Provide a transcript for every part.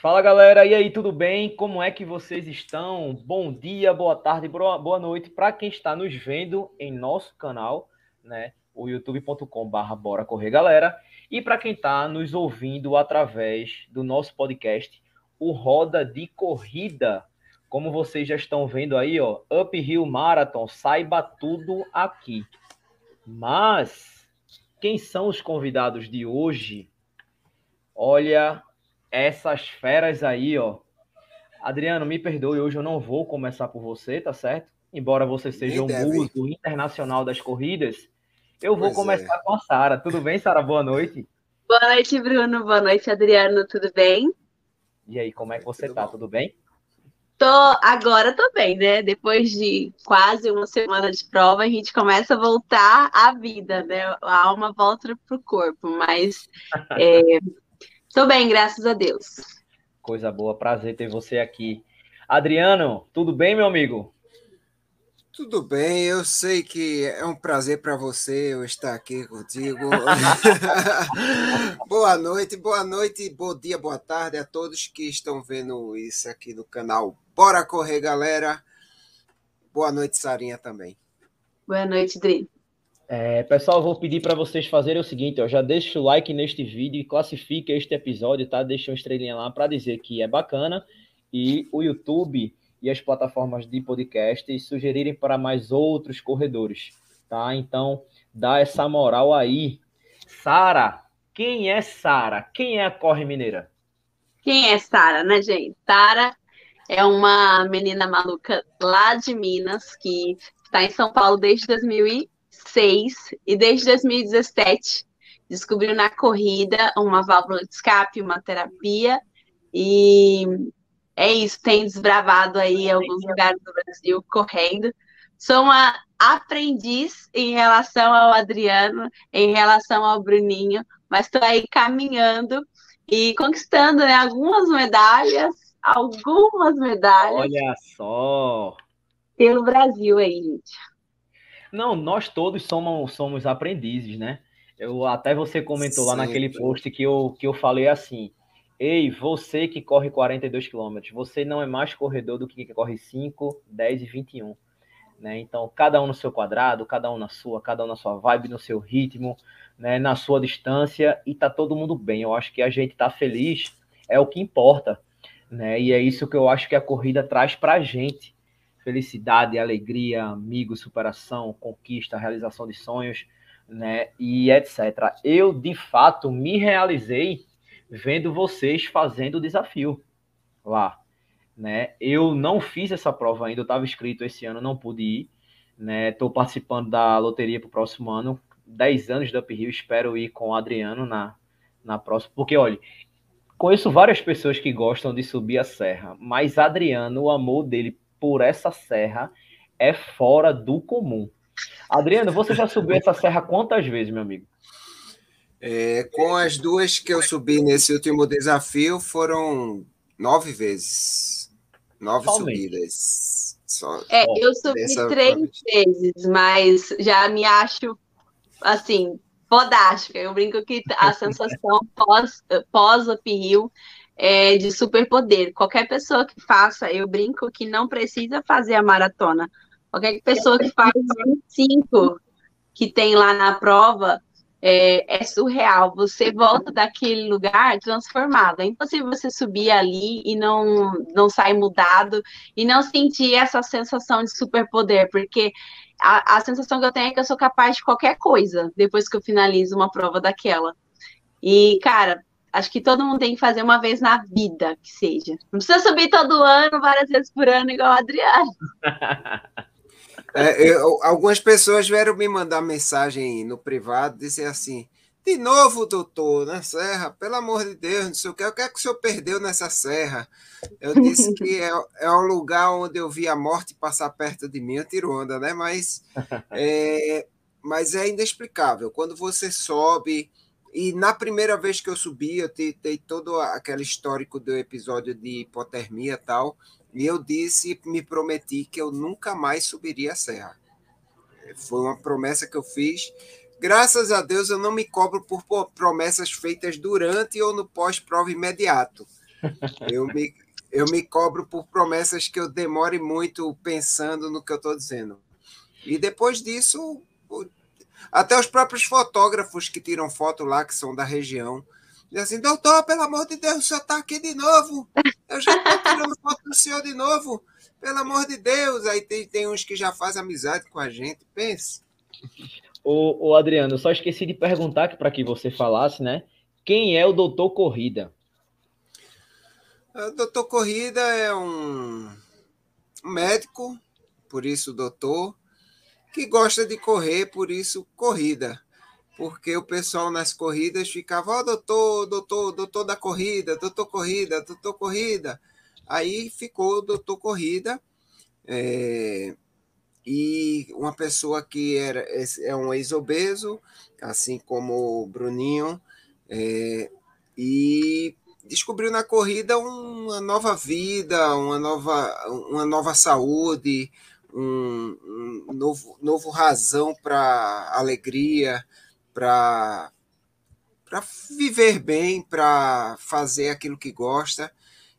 Fala galera, e aí, tudo bem? Como é que vocês estão? Bom dia, boa tarde, boa noite para quem está nos vendo em nosso canal, né? O youtube.com/barra Bora Correr Galera, e para quem está nos ouvindo através do nosso podcast, o Roda de Corrida. Como vocês já estão vendo aí, ó, Uphill Marathon, saiba tudo aqui. Mas quem são os convidados de hoje? Olha, essas feras aí, ó. Adriano, me perdoe, hoje eu não vou começar por você, tá certo? Embora você seja um muso internacional das corridas, eu vou pois começar é. com a Sara. Tudo bem, Sara? Boa noite. Boa noite, Bruno. Boa noite, Adriano. Tudo bem? E aí, como é que você Tudo tá? Bom. Tudo bem? Tô, agora tô bem, né? Depois de quase uma semana de prova, a gente começa a voltar à vida, né? A alma volta pro corpo, mas é, Estou bem, graças a Deus. Coisa boa, prazer ter você aqui. Adriano, tudo bem, meu amigo? Tudo bem, eu sei que é um prazer para você eu estar aqui contigo. boa noite, boa noite, bom dia, boa tarde a todos que estão vendo isso aqui no canal Bora Correr, galera. Boa noite, Sarinha, também. Boa noite, Dri. É, pessoal, vou pedir para vocês fazerem o seguinte, ó, já deixa o like neste vídeo e classifique este episódio, tá? Deixa uma estrelinha lá para dizer que é bacana e o YouTube e as plataformas de podcast sugerirem para mais outros corredores, tá? Então, dá essa moral aí. Sara, quem é Sara? Quem é a Corre Mineira? Quem é Sara, né, gente? Sara é uma menina maluca lá de Minas que está em São Paulo desde 2000 2006 e desde 2017 descobriu na corrida uma válvula de escape, uma terapia e é isso, tem desbravado aí alguns lugares do Brasil correndo. Sou uma aprendiz em relação ao Adriano, em relação ao Bruninho, mas estou aí caminhando e conquistando né, algumas medalhas, algumas medalhas. Olha só! Pelo Brasil aí, gente. Não, nós todos somos, somos aprendizes, né? Eu até você comentou lá naquele post que eu, que eu falei assim: Ei, você que corre 42 quilômetros, você não é mais corredor do que corre 5, 10 e 21. Né? Então, cada um no seu quadrado, cada um na sua, cada um na sua vibe, no seu ritmo, né? na sua distância, e tá todo mundo bem. Eu acho que a gente tá feliz, é o que importa. Né? E é isso que eu acho que a corrida traz pra gente felicidade, alegria, amigos, superação, conquista, realização de sonhos, né? E etc. Eu, de fato, me realizei vendo vocês fazendo o desafio lá, né? Eu não fiz essa prova ainda, eu estava inscrito esse ano, não pude ir, né? Estou participando da loteria para o próximo ano, 10 anos da Uphill, espero ir com o Adriano na, na próxima, porque, olha, conheço várias pessoas que gostam de subir a serra, mas Adriano, o amor dele por essa serra é fora do comum. Adriano, você já subiu essa serra quantas vezes, meu amigo? É, com as duas que eu subi nesse último desafio, foram nove vezes. Nove Somente. subidas. Só é, eu subi três vezes, mas já me acho, assim, fodástica. Eu brinco que a sensação pós, pós uphill é, de superpoder. Qualquer pessoa que faça, eu brinco que não precisa fazer a maratona. Qualquer pessoa que faz 25 que tem lá na prova é, é, surreal. Você volta daquele lugar transformado. É impossível você subir ali e não, não sair mudado e não sentir essa sensação de superpoder, porque a, a sensação que eu tenho é que eu sou capaz de qualquer coisa depois que eu finalizo uma prova daquela. E, cara, acho que todo mundo tem que fazer uma vez na vida, que seja. Não precisa subir todo ano, várias vezes por ano, igual o Adriano. É, eu, algumas pessoas vieram me mandar mensagem no privado, dizer assim: de novo, doutor, na serra, pelo amor de Deus, não sei o que, o que é que o senhor perdeu nessa serra? Eu disse que é, é um lugar onde eu vi a morte passar perto de mim, eu tiro onda, né? Mas é, mas é inexplicável. Quando você sobe, e na primeira vez que eu subi, eu dei todo aquele histórico do episódio de hipotermia e tal, e eu disse, me prometi que eu nunca mais subiria a serra. Foi uma promessa que eu fiz. Graças a Deus eu não me cobro por promessas feitas durante ou no pós-prova imediato. Eu me, eu me cobro por promessas que eu demore muito pensando no que eu estou dizendo. E depois disso, até os próprios fotógrafos que tiram foto lá, que são da região, dizem assim, doutor, pelo amor de Deus, o senhor está aqui de novo. Eu já estou tirando foto do senhor de novo. Pelo amor de Deus. Aí tem, tem uns que já fazem amizade com a gente. Pense. Ô, ô Adriano, eu só esqueci de perguntar para que você falasse, né? Quem é o doutor Corrida? O doutor Corrida é um médico, por isso doutor, que gosta de correr, por isso corrida. Porque o pessoal nas corridas ficava, ó, oh, doutor, doutor, doutor da corrida, doutor corrida, doutor corrida. Aí ficou o doutor corrida. É, e uma pessoa que era, é um ex-obeso, assim como o Bruninho, é, e descobriu na corrida uma nova vida, uma nova, uma nova saúde, um, um novo, novo razão para alegria, para viver bem, para fazer aquilo que gosta.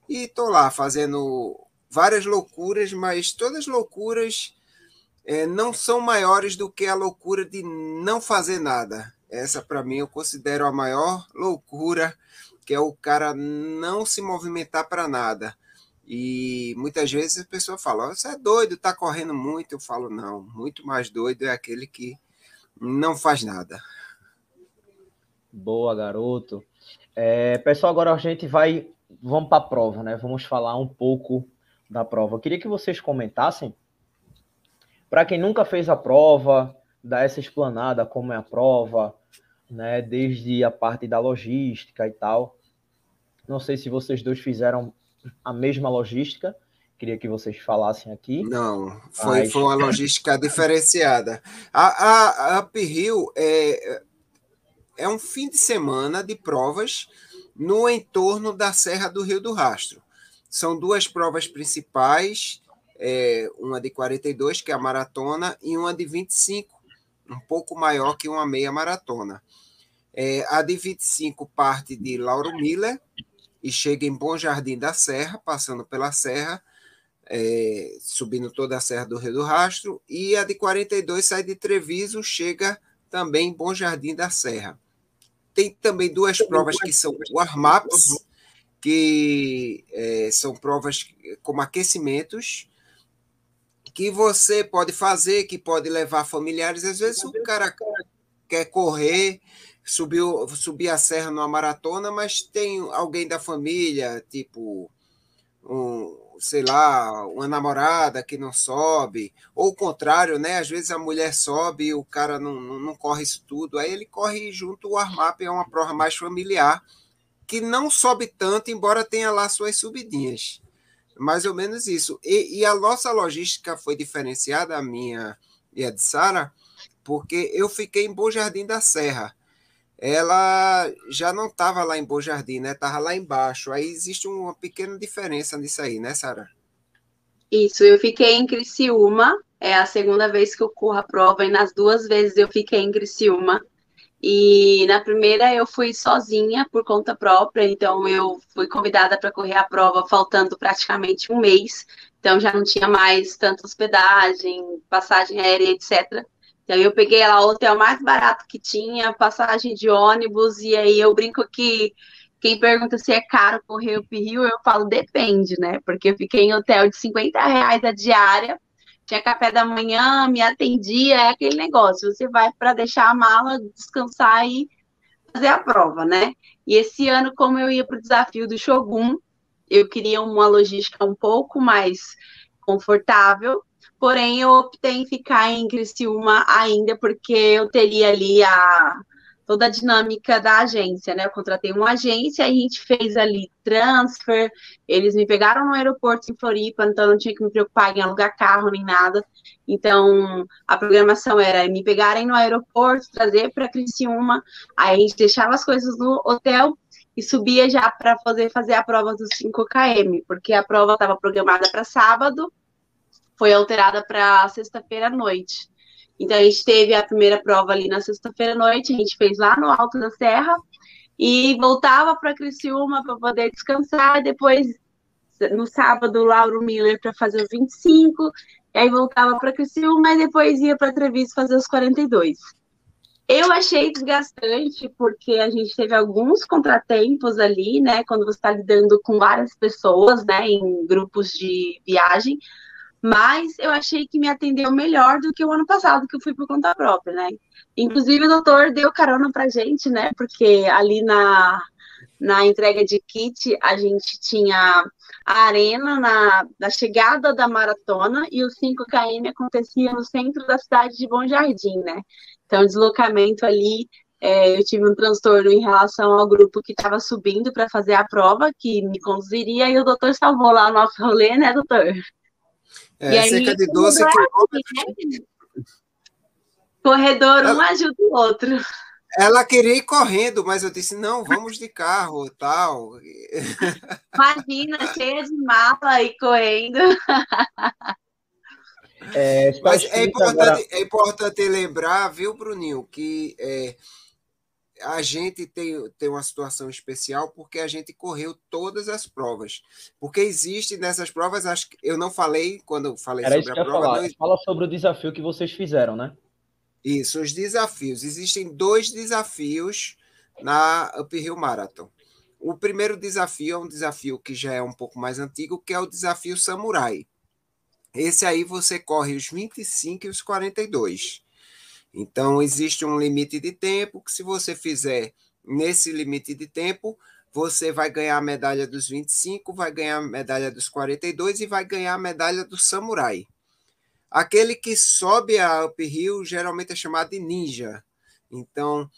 E estou lá fazendo várias loucuras, mas todas loucuras é, não são maiores do que a loucura de não fazer nada. Essa, para mim, eu considero a maior loucura, que é o cara não se movimentar para nada. E muitas vezes a pessoa fala: Você é doido, está correndo muito. Eu falo: Não, muito mais doido é aquele que não faz nada. Boa, garoto. É, pessoal, agora a gente vai. Vamos para a prova, né? Vamos falar um pouco da prova. Eu queria que vocês comentassem para quem nunca fez a prova, dar essa explanada como é a prova, né, desde a parte da logística e tal. Não sei se vocês dois fizeram a mesma logística, queria que vocês falassem aqui. Não, foi, mas... foi uma logística diferenciada. A, a, a Uphill é, é um fim de semana de provas no entorno da Serra do Rio do Rastro. São duas provas principais é, uma de 42, que é a maratona, e uma de 25, um pouco maior que uma meia maratona. É, a de 25 parte de Lauro Miller e chega em Bom Jardim da Serra, passando pela Serra, é, subindo toda a Serra do Rio do Rastro, e a de 42 sai de Treviso, chega também em Bom Jardim da Serra. Tem também duas provas que são warm-ups, que é, são provas como aquecimentos, que você pode fazer, que pode levar familiares. Às vezes o cara quer correr, subiu, subir a serra numa maratona, mas tem alguém da família, tipo, um, sei lá, uma namorada que não sobe, ou o contrário, né? Às vezes a mulher sobe e o cara não, não, não corre isso tudo, aí ele corre junto, o armap é uma prova mais familiar, que não sobe tanto, embora tenha lá suas subidinhas. Mais ou menos isso. E, e a nossa logística foi diferenciada, a minha e a de Sara, porque eu fiquei em Bom Jardim da Serra. Ela já não estava lá em Bom Jardim, né? Estava lá embaixo. Aí existe uma pequena diferença nisso aí, né, Sara? Isso, eu fiquei em Criciúma. É a segunda vez que eu corro a prova, e nas duas vezes eu fiquei em Criciúma. E na primeira eu fui sozinha por conta própria, então eu fui convidada para correr a prova faltando praticamente um mês, então já não tinha mais tanta hospedagem, passagem aérea, etc. Então eu peguei lá o hotel mais barato que tinha, passagem de ônibus, e aí eu brinco que quem pergunta se é caro correr o Rio, eu falo depende, né? Porque eu fiquei em hotel de 50 reais a diária tinha café da manhã, me atendia, é aquele negócio. Você vai para deixar a mala, descansar e fazer a prova, né? E esse ano, como eu ia para o desafio do Shogun, eu queria uma logística um pouco mais confortável, porém eu optei em ficar em Criciúma ainda, porque eu teria ali a toda a dinâmica da agência, né? Eu contratei uma agência, a gente fez ali transfer, eles me pegaram no aeroporto em Floripa, então não tinha que me preocupar em alugar carro nem nada. Então, a programação era me pegarem no aeroporto, trazer para Criciúma, aí a gente deixava as coisas no hotel e subia já para fazer fazer a prova dos 5 km, porque a prova estava programada para sábado, foi alterada para sexta-feira à noite. Então, a gente teve a primeira prova ali na sexta-feira à noite, a gente fez lá no alto da serra, e voltava para Criciúma para poder descansar, depois no sábado Lauro Miller para fazer os 25, e aí voltava para Criciúma e depois ia para Treviso fazer os 42. Eu achei desgastante porque a gente teve alguns contratempos ali, né, quando você está lidando com várias pessoas, né, em grupos de viagem, mas eu achei que me atendeu melhor do que o ano passado, que eu fui por conta própria, né? Inclusive, o doutor deu carona pra gente, né? Porque ali na, na entrega de kit, a gente tinha a arena na, na chegada da maratona e o 5KM acontecia no centro da cidade de Bom Jardim, né? Então, deslocamento ali, é, eu tive um transtorno em relação ao grupo que estava subindo para fazer a prova, que me conduziria, e o doutor salvou lá o nosso rolê, né, doutor? É, e cerca aí, de 12 quilômetros. Né? Corredor, ela, um ajuda o outro. Ela queria ir correndo, mas eu disse, não, vamos de carro tal. Imagina, cheia de mala e correndo. É, mas é importante, agora... é importante lembrar, viu, Bruninho, que é, a gente tem, tem uma situação especial porque a gente correu todas as provas. Porque existe nessas provas, acho que eu não falei quando falei Era sobre a prova. Falar. Não... Fala sobre o desafio que vocês fizeram, né? Isso, os desafios. Existem dois desafios na Uphill Marathon. O primeiro desafio é um desafio que já é um pouco mais antigo, que é o desafio Samurai. Esse aí você corre os 25 e os 42. Então, existe um limite de tempo que, se você fizer nesse limite de tempo, você vai ganhar a medalha dos 25, vai ganhar a medalha dos 42 e vai ganhar a medalha do samurai. Aquele que sobe a uphill geralmente é chamado de ninja. Então,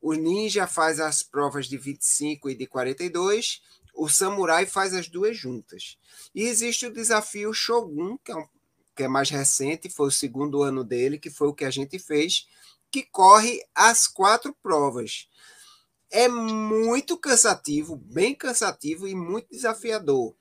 o ninja faz as provas de 25 e de 42, o samurai faz as duas juntas. E existe o desafio Shogun, que é um que é mais recente, foi o segundo ano dele, que foi o que a gente fez, que corre as quatro provas. É muito cansativo, bem cansativo e muito desafiador.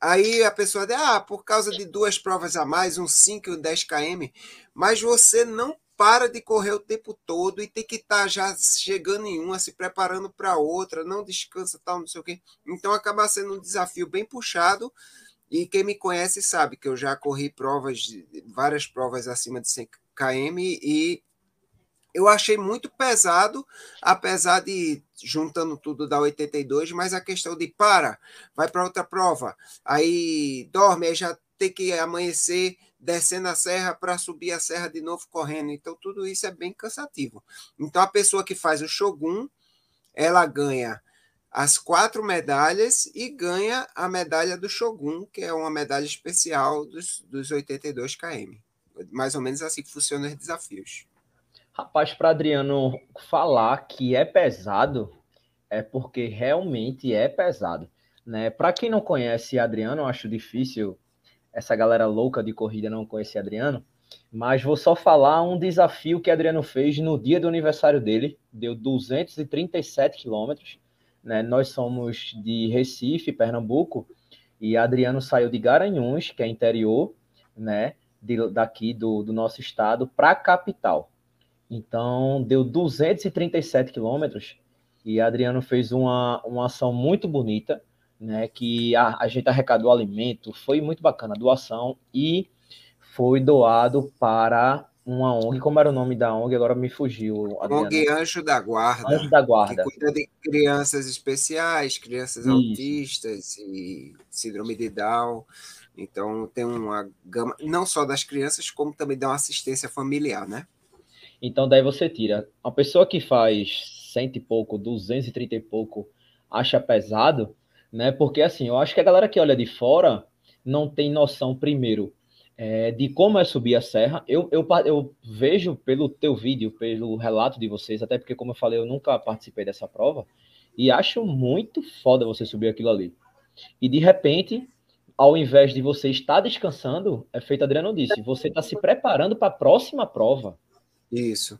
Aí a pessoa diz, ah, por causa de duas provas a mais, um 5 e um 10 km, mas você não para de correr o tempo todo e tem que estar tá já chegando em uma, se preparando para outra, não descansa, tal, não sei o quê. Então acaba sendo um desafio bem puxado, e quem me conhece sabe que eu já corri provas, várias provas acima de 100 km e eu achei muito pesado, apesar de juntando tudo da 82, mas a questão de para, vai para outra prova, aí dorme, aí já tem que amanhecer descendo a serra para subir a serra de novo correndo. Então tudo isso é bem cansativo. Então a pessoa que faz o Shogun, ela ganha as quatro medalhas e ganha a medalha do Shogun, que é uma medalha especial dos, dos 82 km. Mais ou menos assim que funcionam os desafios. Rapaz, para Adriano falar que é pesado, é porque realmente é pesado. Né? Para quem não conhece Adriano, eu acho difícil essa galera louca de corrida não conhecer Adriano, mas vou só falar um desafio que Adriano fez no dia do aniversário dele, deu 237 quilômetros, né? Nós somos de Recife, Pernambuco, e Adriano saiu de Garanhuns, que é interior, né? De, daqui do, do nosso estado, para a capital. Então, deu 237 quilômetros e Adriano fez uma, uma ação muito bonita, né? Que a, a gente arrecadou alimento, foi muito bacana a doação e foi doado para uma ONG, como era o nome da ONG, agora me fugiu. Adriana. ONG Anjo da Guarda. Anjo da Guarda. Que cuida de crianças especiais, crianças Isso. autistas e síndrome de Down. Então tem uma gama, não só das crianças, como também dá uma assistência familiar, né? Então daí você tira. Uma pessoa que faz cento e pouco, duzentos e trinta e pouco, acha pesado, né? Porque assim, eu acho que a galera que olha de fora não tem noção, primeiro, é, de como é subir a serra. Eu, eu, eu vejo pelo teu vídeo, pelo relato de vocês, até porque, como eu falei, eu nunca participei dessa prova, e acho muito foda você subir aquilo ali. E de repente, ao invés de você estar descansando, é feito Adriano disse, você está se preparando para a próxima prova. Isso.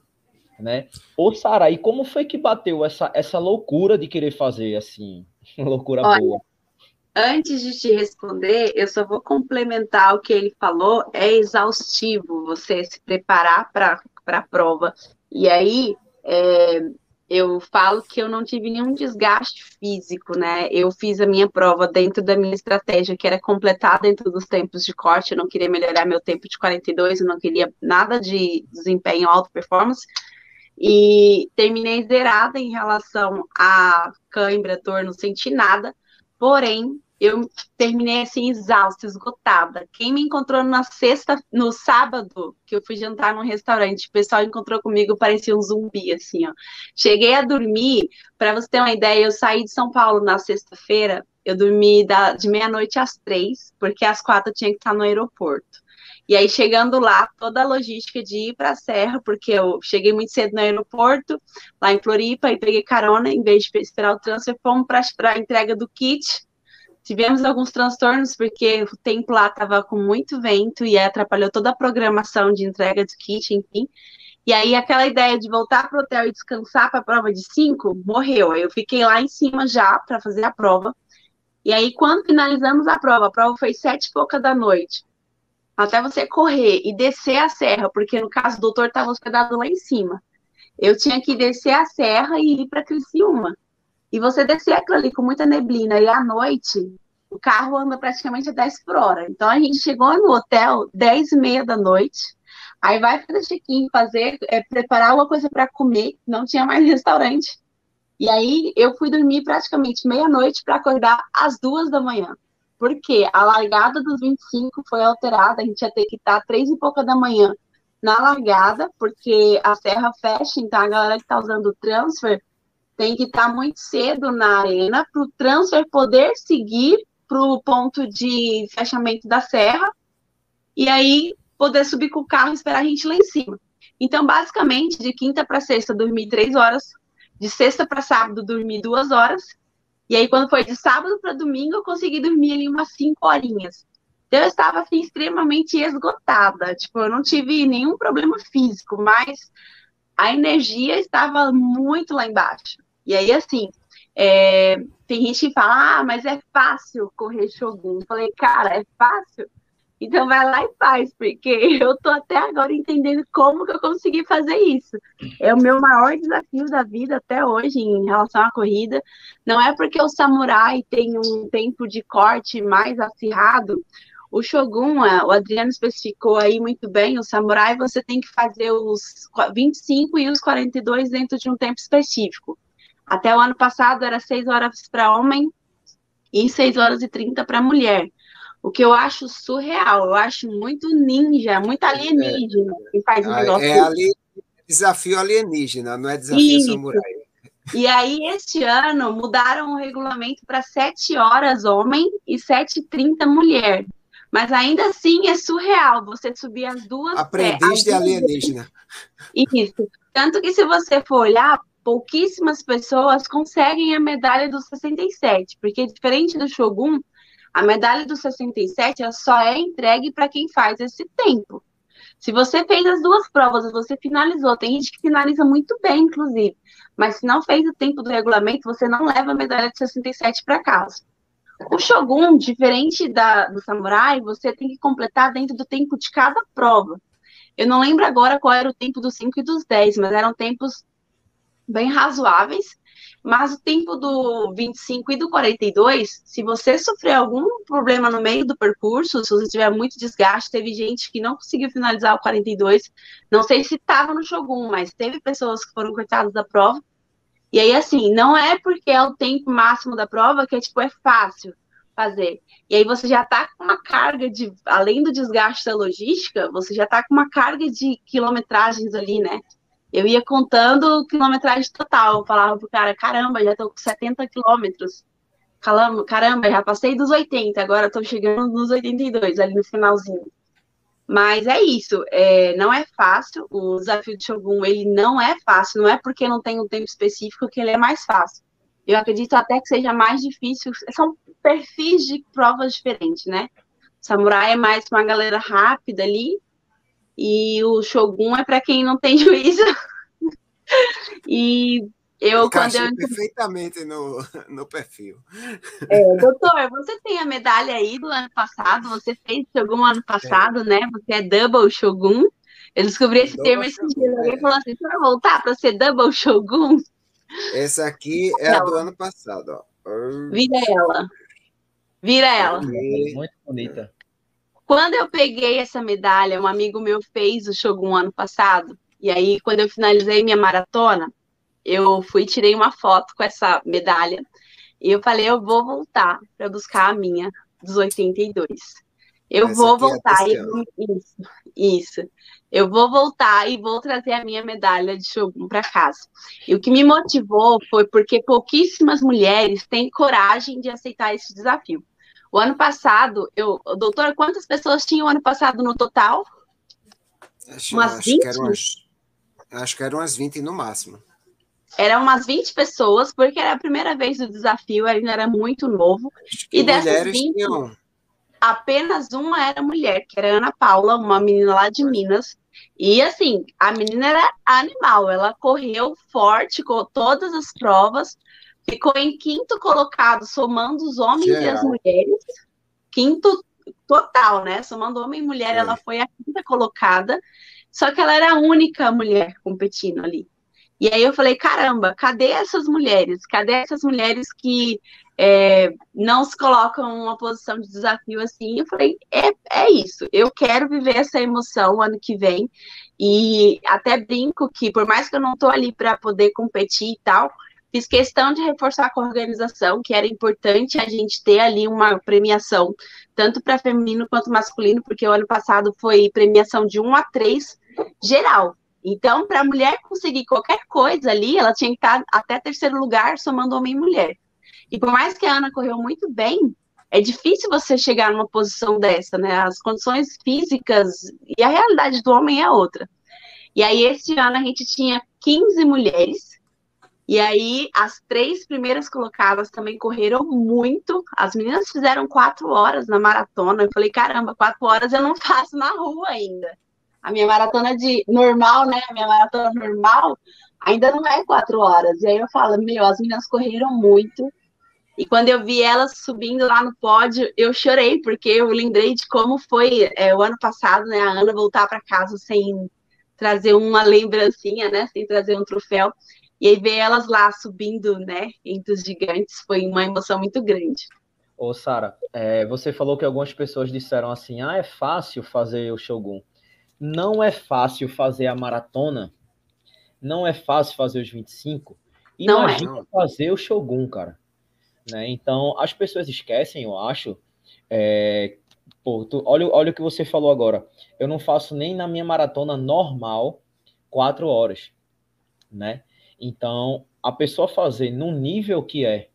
Né? Ô, Sara, e como foi que bateu essa, essa loucura de querer fazer assim? loucura Olha, boa. Antes de te responder, eu só vou complementar o que ele falou. É exaustivo você se preparar para a prova. E aí, é, eu falo que eu não tive nenhum desgaste físico, né? Eu fiz a minha prova dentro da minha estratégia, que era completar dentro dos tempos de corte. Eu não queria melhorar meu tempo de 42, eu não queria nada de desempenho alto performance. E terminei zerada em relação a cãibra, dor, não senti nada. Porém, eu terminei assim exausta, esgotada. Quem me encontrou na sexta, no sábado, que eu fui jantar num restaurante, o pessoal encontrou comigo, parecia um zumbi assim, ó. Cheguei a dormir, para você ter uma ideia, eu saí de São Paulo na sexta-feira, eu dormi da, de meia-noite às três, porque às quatro eu tinha que estar no aeroporto. E aí, chegando lá, toda a logística de ir para a Serra, porque eu cheguei muito cedo no aeroporto, lá em Floripa, e peguei carona, em vez de esperar o transfer, fomos para a entrega do kit, Tivemos alguns transtornos porque o tempo lá estava com muito vento e atrapalhou toda a programação de entrega de kit, enfim. E aí aquela ideia de voltar para o hotel e descansar para a prova de cinco morreu. Eu fiquei lá em cima já para fazer a prova. E aí quando finalizamos a prova, a prova foi sete e pouca da noite. Até você correr e descer a serra, porque no caso o doutor estava hospedado lá em cima. Eu tinha que descer a serra e ir para Criciúma. E você descer aquilo ali com muita neblina e à noite, o carro anda praticamente a 10 por hora. Então a gente chegou no hotel 10 e meia da noite, aí vai fazer check-in, fazer, é, preparar alguma coisa para comer, não tinha mais restaurante. E aí eu fui dormir praticamente meia-noite para acordar às duas da manhã. Porque a largada dos 25 foi alterada, a gente ia ter que estar três e pouca da manhã na largada, porque a serra fecha, então a galera que está usando o transfer tem que estar muito cedo na arena para o transfer poder seguir para o ponto de fechamento da serra e aí poder subir com o carro e esperar a gente lá em cima. Então, basicamente, de quinta para sexta, dormi três horas, de sexta para sábado, dormi duas horas, e aí, quando foi de sábado para domingo, eu consegui dormir ali umas cinco horinhas. Então, eu estava assim, extremamente esgotada. Tipo, eu não tive nenhum problema físico, mas a energia estava muito lá embaixo. E aí, assim, é, tem gente que fala, ah, mas é fácil correr Shogun. Eu falei, cara, é fácil? Então vai lá e faz, porque eu tô até agora entendendo como que eu consegui fazer isso. É o meu maior desafio da vida até hoje em relação à corrida. Não é porque o samurai tem um tempo de corte mais acirrado. O Shogun, é, o Adriano especificou aí muito bem, o samurai você tem que fazer os 25 e os 42 dentro de um tempo específico. Até o ano passado era 6 horas para homem e 6 horas e 30 para mulher. O que eu acho surreal, eu acho muito ninja, muito alienígena é, que faz um ah, negócio. É ali, desafio alienígena, não é desafio Isso. samurai. E aí, este ano, mudaram o regulamento para 7 horas homem e 7h30 mulher. Mas ainda assim é surreal você subir as duas. Aprendiz de alienígena. Isso. Tanto que se você for olhar, pouquíssimas pessoas conseguem a medalha dos 67, porque diferente do Shogun, a medalha dos 67 ela só é entregue para quem faz esse tempo. Se você fez as duas provas, você finalizou, tem gente que finaliza muito bem, inclusive, mas se não fez o tempo do regulamento, você não leva a medalha de 67 para casa. O Shogun, diferente da, do Samurai, você tem que completar dentro do tempo de cada prova. Eu não lembro agora qual era o tempo dos 5 e dos 10, mas eram tempos bem razoáveis, mas o tempo do 25 e do 42, se você sofrer algum problema no meio do percurso, se você tiver muito desgaste, teve gente que não conseguiu finalizar o 42, não sei se estava no Shogun, mas teve pessoas que foram cortadas da prova. E aí, assim, não é porque é o tempo máximo da prova que é, tipo, é fácil fazer. E aí você já está com uma carga de, além do desgaste da logística, você já está com uma carga de quilometragens ali, né? Eu ia contando quilometragem total. Eu falava pro cara, caramba, já tô com 70 quilômetros. Caramba, já passei dos 80, agora tô chegando nos 82, ali no finalzinho. Mas é isso, é, não é fácil. O desafio de Shogun, ele não é fácil, não é porque não tem um tempo específico que ele é mais fácil. Eu acredito até que seja mais difícil. São perfis de provas diferentes, né? Samurai é mais uma galera rápida ali, e o Shogun é para quem não tem juízo. e eu quando eu perfeitamente no, no perfil. É, doutor, você tem a medalha aí do ano passado, você fez Shogun ano passado, é. né? Você é Double Shogun. Eu descobri esse double termo esse dia. Alguém é. falou assim: você vai voltar para ser Double Shogun? Essa aqui é a do ano passado, ó. Vira ela. Vira ela. Muito bonita. Quando eu peguei essa medalha, um amigo meu fez o Shogun ano passado. E aí, quando eu finalizei minha maratona, eu fui tirei uma foto com essa medalha. E eu falei, eu vou voltar para buscar a minha dos 82. Eu essa vou é voltar é e isso, isso. Eu vou voltar e vou trazer a minha medalha de Shogun para casa. E o que me motivou foi porque pouquíssimas mulheres têm coragem de aceitar esse desafio. O ano passado, eu, doutora, quantas pessoas tinham ano passado no total? Acho, umas acho 20? Que umas, acho que eram umas 20 no máximo. Eram umas 20 pessoas, porque era a primeira vez do desafio, ainda era muito novo. E dessas 20, tinham... apenas uma era mulher, que era a Ana Paula, uma menina lá de Minas, e assim, a menina era animal, ela correu forte com todas as provas, ficou em quinto colocado, somando os homens e as mulheres. Quinto total, né? Somando homem e mulher, é. ela foi a quinta colocada. Só que ela era a única mulher competindo ali. E aí eu falei, caramba, cadê essas mulheres? Cadê essas mulheres que é, não se colocam em uma posição de desafio assim? Eu falei, é, é isso, eu quero viver essa emoção ano que vem. E até brinco que, por mais que eu não estou ali para poder competir e tal, fiz questão de reforçar com a organização que era importante a gente ter ali uma premiação, tanto para feminino quanto masculino, porque o ano passado foi premiação de 1 a 3 geral. Então, para a mulher conseguir qualquer coisa ali, ela tinha que estar até terceiro lugar, somando homem e mulher. E por mais que a Ana correu muito bem, é difícil você chegar numa posição dessa, né? As condições físicas e a realidade do homem é outra. E aí, esse ano, a gente tinha 15 mulheres, e aí as três primeiras colocadas também correram muito. As meninas fizeram quatro horas na maratona. Eu falei, caramba, quatro horas eu não faço na rua ainda a minha maratona de normal, né? A minha maratona normal ainda não é quatro horas. E aí eu falo, meu, as meninas correram muito. E quando eu vi elas subindo lá no pódio, eu chorei, porque eu lembrei de como foi é, o ano passado, né? A Ana voltar para casa sem trazer uma lembrancinha, né? Sem trazer um troféu. E aí ver elas lá subindo, né? Entre os gigantes, foi uma emoção muito grande. Ô, Sara, é, você falou que algumas pessoas disseram assim: ah, é fácil fazer o Shogun não é fácil fazer a maratona, não é fácil fazer os 25. Imagina é. fazer o Shogun, cara. Né? Então, as pessoas esquecem, eu acho. É, pô, tu, olha, olha o que você falou agora. Eu não faço nem na minha maratona normal quatro horas, né? Então, a pessoa fazer no nível que é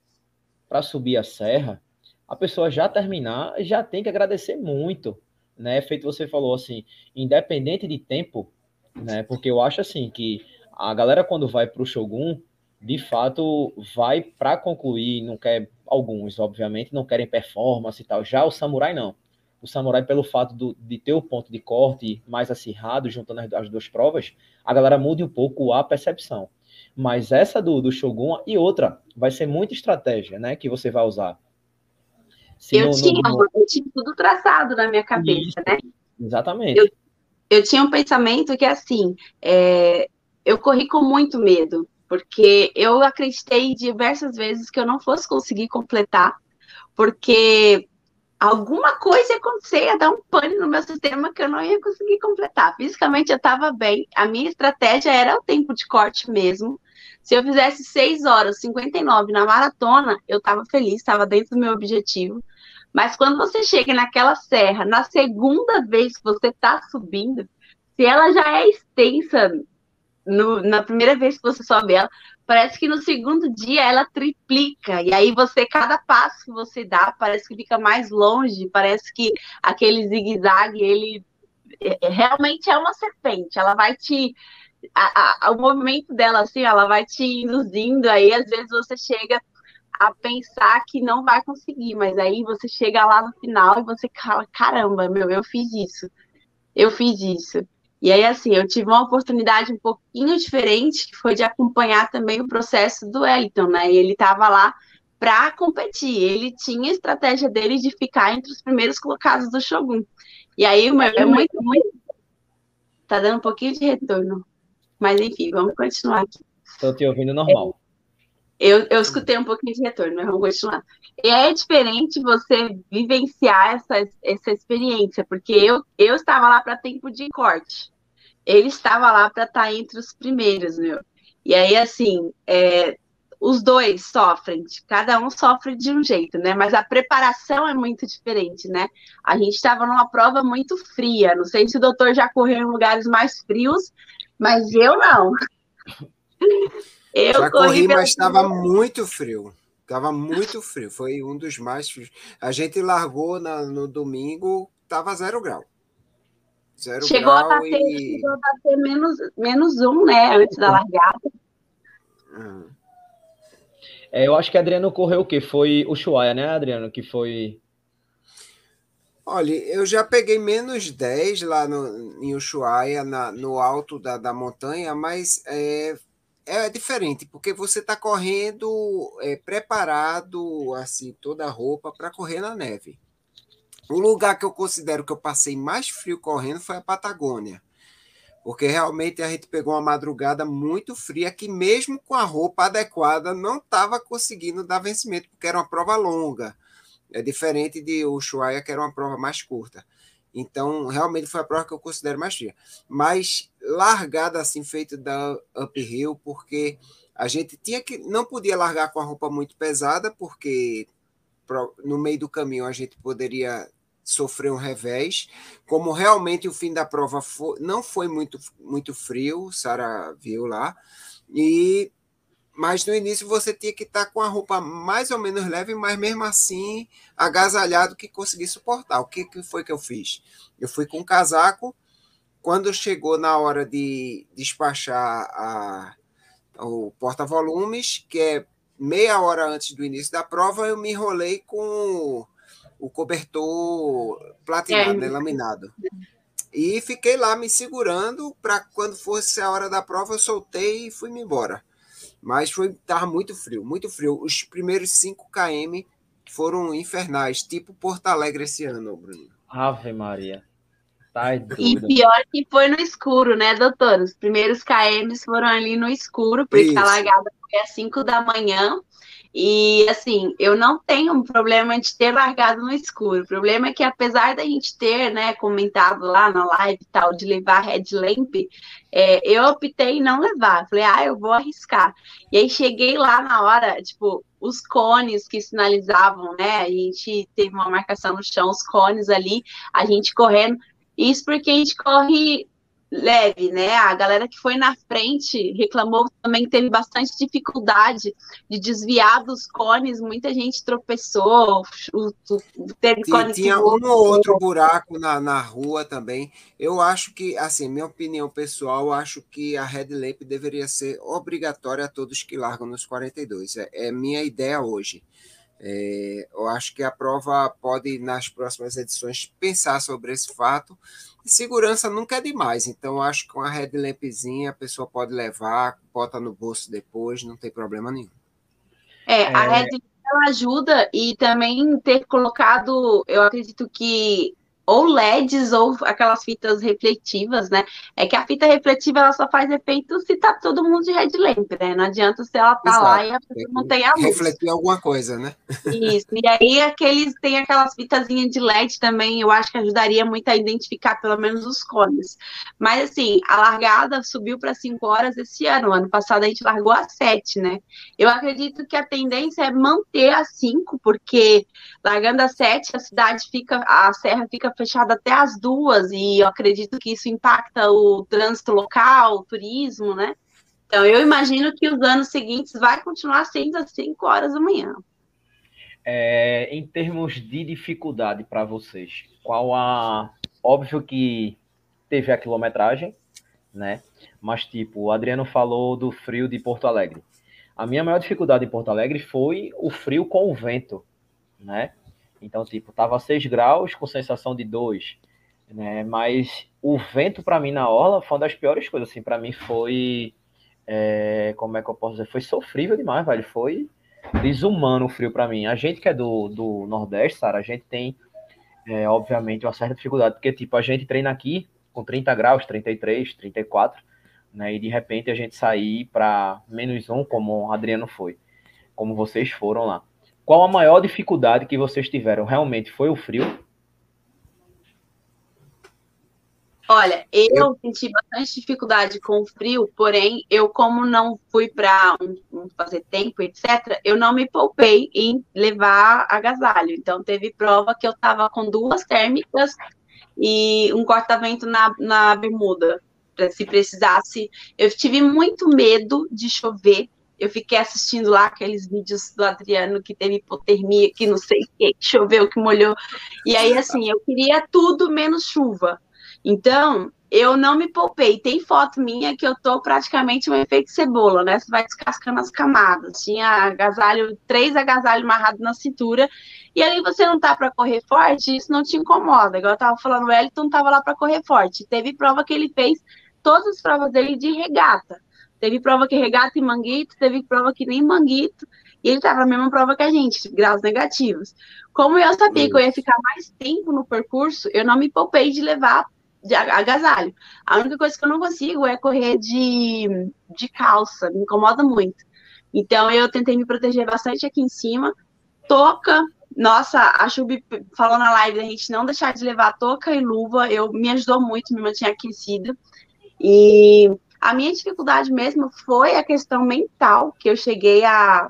para subir a serra, a pessoa já terminar, já tem que agradecer muito, né? Feito você falou assim, independente de tempo, né? Porque eu acho assim que a galera quando vai para o Shogun, de fato vai para concluir, não quer alguns, obviamente, não querem performance e tal. Já o samurai não. O samurai pelo fato do, de ter o ponto de corte mais acirrado, juntando as, as duas provas, a galera muda um pouco a percepção. Mas essa do, do Shogun e outra, vai ser muita estratégia, né, que você vai usar. Se eu, no, tinha, no... eu tinha tudo traçado na minha cabeça, Isso. né? Exatamente. Eu, eu tinha um pensamento que, assim, é, eu corri com muito medo, porque eu acreditei diversas vezes que eu não fosse conseguir completar, porque alguma coisa ia acontecer, ia dar um pane no meu sistema que eu não ia conseguir completar. Fisicamente eu estava bem, a minha estratégia era o tempo de corte mesmo. Se eu fizesse 6 horas 59 na maratona, eu estava feliz, estava dentro do meu objetivo. Mas quando você chega naquela serra, na segunda vez que você está subindo, se ela já é extensa no, na primeira vez que você sobe ela, parece que no segundo dia ela triplica. E aí você, cada passo que você dá, parece que fica mais longe, parece que aquele zigue-zague, ele é, é, realmente é uma serpente. Ela vai te. A, a, o movimento dela, assim, ela vai te induzindo, aí às vezes você chega a pensar que não vai conseguir, mas aí você chega lá no final e você fala, caramba, meu, eu fiz isso, eu fiz isso. E aí, assim, eu tive uma oportunidade um pouquinho diferente, que foi de acompanhar também o processo do Wellington, né? Ele estava lá para competir. Ele tinha a estratégia dele de ficar entre os primeiros colocados do Shogun. E aí, meu, é muito, muito. Tá dando um pouquinho de retorno. Mas enfim, vamos continuar aqui. Estou te ouvindo normal. Eu, eu escutei um pouquinho de retorno, mas vamos continuar. E é diferente você vivenciar essa, essa experiência, porque eu, eu estava lá para tempo de corte. Ele estava lá para estar tá entre os primeiros, meu. E aí, assim, é, os dois sofrem, cada um sofre de um jeito, né? Mas a preparação é muito diferente, né? A gente estava numa prova muito fria. Não sei se o doutor já correu em lugares mais frios, mas eu não. Eu já corri, mas estava muito frio. Estava muito frio. Foi um dos mais frios. A gente largou na, no domingo, estava zero grau. Zero chegou, grau a bater, e... chegou a bater menos, menos um, né? Antes da largada. Uhum. É, eu acho que Adriano correu o quê? Foi o Chuaia, né, Adriano? Que foi. Olha, eu já peguei menos 10 lá no, em Ushuaia, na, no alto da, da montanha, mas é, é diferente, porque você está correndo é, preparado, assim, toda a roupa para correr na neve. O lugar que eu considero que eu passei mais frio correndo foi a Patagônia porque realmente a gente pegou uma madrugada muito fria que mesmo com a roupa adequada não estava conseguindo dar vencimento, porque era uma prova longa. É diferente de Ushuaia, que era uma prova mais curta. Então, realmente foi a prova que eu considero mais fria. Mas largada assim, feita da uphill, porque a gente tinha que. Não podia largar com a roupa muito pesada, porque no meio do caminho a gente poderia sofreu um revés. Como realmente o fim da prova foi, não foi muito, muito frio, Sara viu lá, e mas no início você tinha que estar com a roupa mais ou menos leve, mas mesmo assim agasalhado que conseguir suportar. O que, que foi que eu fiz? Eu fui com um casaco. Quando chegou na hora de despachar a, o porta-volumes, que é meia hora antes do início da prova, eu me enrolei com o cobertor platinado, é. laminado. E fiquei lá me segurando para quando fosse a hora da prova eu soltei e fui me embora. Mas foi tava muito frio, muito frio. Os primeiros 5 km foram infernais, tipo Porto Alegre esse ano, Bruno. Ave Maria. Tá e pior que foi no escuro, né, doutor? Os primeiros KMs foram ali no escuro, porque Isso. a largada foi às 5 da manhã. E assim, eu não tenho um problema de ter largado no escuro. O problema é que, apesar da gente ter, né, comentado lá na live e tal, de levar headlamp, é, eu optei em não levar. Falei, ah, eu vou arriscar. E aí cheguei lá na hora, tipo, os cones que sinalizavam, né? A gente teve uma marcação no chão, os cones ali, a gente correndo. Isso porque a gente corre leve, né? A galera que foi na frente reclamou também que teve bastante dificuldade de desviar dos cones, muita gente tropeçou, teve cone tinha um ou outro buraco na, na rua também. Eu acho que, assim, minha opinião pessoal, acho que a Red Lamp deveria ser obrigatória a todos que largam nos 42. É, é minha ideia hoje. É, eu acho que a prova pode, nas próximas edições, pensar sobre esse fato segurança nunca é demais, então acho que uma red lampzinha a pessoa pode levar, bota no bolso depois, não tem problema nenhum. É, a é... red ela ajuda e também ter colocado, eu acredito que ou LEDs ou aquelas fitas refletivas, né? É que a fita refletiva ela só faz efeito se tá todo mundo de red lamp, né? Não adianta se ela tá Exato. lá e a pessoa não tem a luz. Refletir alguma coisa, né? Isso. E aí aqueles tem aquelas fitazinhas de LED também, eu acho que ajudaria muito a identificar pelo menos os cones. Mas assim, a largada subiu para 5 horas esse ano. Ano passado a gente largou a 7, né? Eu acredito que a tendência é manter a 5, porque largando a 7, a cidade fica, a serra fica fechada até as duas, e eu acredito que isso impacta o trânsito local, o turismo, né? Então, eu imagino que os anos seguintes vai continuar sendo às 5 horas da manhã. É, em termos de dificuldade para vocês, qual a. Óbvio que teve a quilometragem, né? Mas, tipo, o Adriano falou do frio de Porto Alegre. A minha maior dificuldade em Porto Alegre foi o frio com o vento, né? Então, tipo, tava 6 graus com sensação de 2, né? Mas o vento para mim na orla foi uma das piores coisas, assim, para mim foi é, como é que eu posso dizer? Foi sofrível demais, velho. Foi desumano o frio para mim. A gente que é do, do Nordeste, Sara, a gente tem, é, obviamente, uma certa dificuldade, porque, tipo, a gente treina aqui com 30 graus, 33, 34, né? E de repente a gente sair para menos um, como o Adriano foi. como vocês foram lá. Qual a maior dificuldade que vocês tiveram? Realmente foi o frio? Olha, eu senti bastante dificuldade com o frio, porém, eu, como não fui para um, fazer tempo, etc., eu não me poupei em levar agasalho. Então, teve prova que eu estava com duas térmicas e um corta-vento na, na bermuda, se precisasse. Eu tive muito medo de chover. Eu fiquei assistindo lá aqueles vídeos do Adriano que teve hipotermia, que não sei o que, choveu, que molhou. E aí, assim, eu queria tudo menos chuva. Então, eu não me poupei. Tem foto minha que eu tô praticamente um efeito cebola, né? Você vai descascando as camadas. Tinha agasalho, três agasalhos amarrados na cintura. E aí você não tá para correr forte, isso não te incomoda. Igual eu tava falando, o Wellington tava lá para correr forte. Teve prova que ele fez todas as provas dele de regata. Teve prova que regata e manguito, teve prova que nem manguito. E ele tava na mesma prova que a gente, graus negativos. Como eu sabia que eu ia ficar mais tempo no percurso, eu não me poupei de levar de agasalho. A única coisa que eu não consigo é correr de, de calça, me incomoda muito. Então eu tentei me proteger bastante aqui em cima. Toca, nossa, a Chubi falou na live da gente não deixar de levar touca e luva, eu me ajudou muito, me mantinha aquecida. E a minha dificuldade mesmo foi a questão mental, que eu cheguei a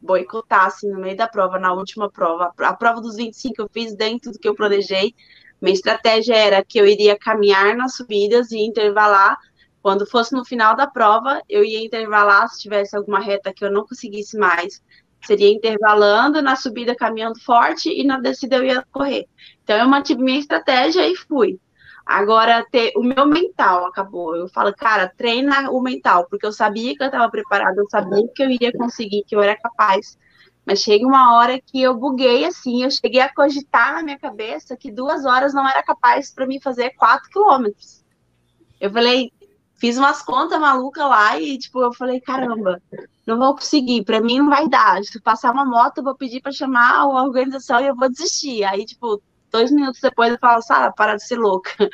boicotar assim no meio da prova, na última prova. A prova dos 25 eu fiz dentro do que eu planejei, minha estratégia era que eu iria caminhar nas subidas e intervalar. Quando fosse no final da prova, eu ia intervalar se tivesse alguma reta que eu não conseguisse mais. Seria intervalando na subida caminhando forte e na descida eu ia correr. Então eu mantive minha estratégia e fui. Agora, ter o meu mental acabou. Eu falo, cara, treina o mental, porque eu sabia que eu estava preparada, eu sabia que eu iria conseguir, que eu era capaz. Mas chega uma hora que eu buguei assim, eu cheguei a cogitar na minha cabeça que duas horas não era capaz para mim fazer quatro quilômetros. Eu falei, fiz umas contas malucas lá e tipo, eu falei, caramba, não vou conseguir, para mim não vai dar. Se passar uma moto, eu vou pedir para chamar a organização e eu vou desistir. Aí, tipo, dois minutos depois eu falo, Sara, para de ser louca.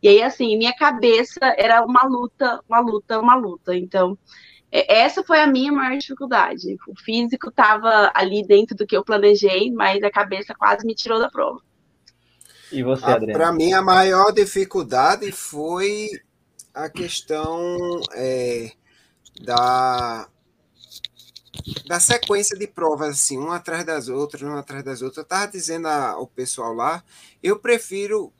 E aí, assim, minha cabeça era uma luta, uma luta, uma luta. Então, essa foi a minha maior dificuldade. O físico estava ali dentro do que eu planejei, mas a cabeça quase me tirou da prova. E você, Adriano? Para mim, a maior dificuldade foi a questão é, da, da sequência de provas, assim, uma atrás das outras, uma atrás das outras. Eu estava dizendo ao pessoal lá, eu prefiro,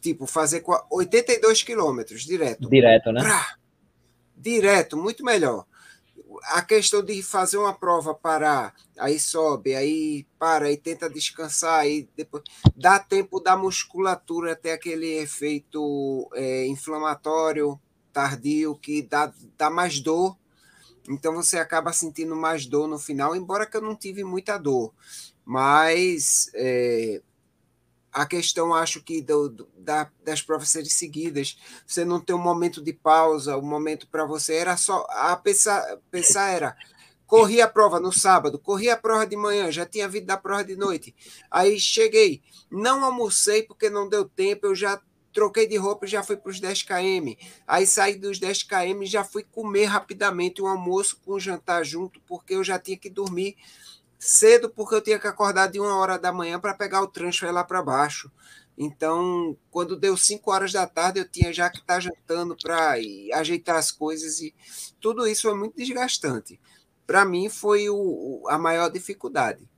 tipo, fazer 82 quilômetros direto. Direto, né? Pra, direto, muito melhor. A questão de fazer uma prova, parar, aí sobe, aí para, aí tenta descansar, aí depois dá tempo da musculatura ter aquele efeito é, inflamatório tardio que dá, dá mais dor. Então você acaba sentindo mais dor no final, embora que eu não tive muita dor. Mas é, a questão, acho que, do, do, da, das provas serem seguidas, você não tem um momento de pausa, um momento para você, era só. A pensar, pensar era. Corri a prova no sábado, corri a prova de manhã, já tinha vindo da prova de noite. Aí cheguei, não almocei porque não deu tempo, eu já troquei de roupa e já fui para os 10 km. Aí saí dos 10 km e já fui comer rapidamente um almoço com um jantar junto, porque eu já tinha que dormir cedo porque eu tinha que acordar de uma hora da manhã para pegar o transfer lá para baixo. Então, quando deu cinco horas da tarde, eu tinha já que estar tá jantando para ajeitar as coisas e tudo isso foi muito desgastante. Para mim, foi o, a maior dificuldade.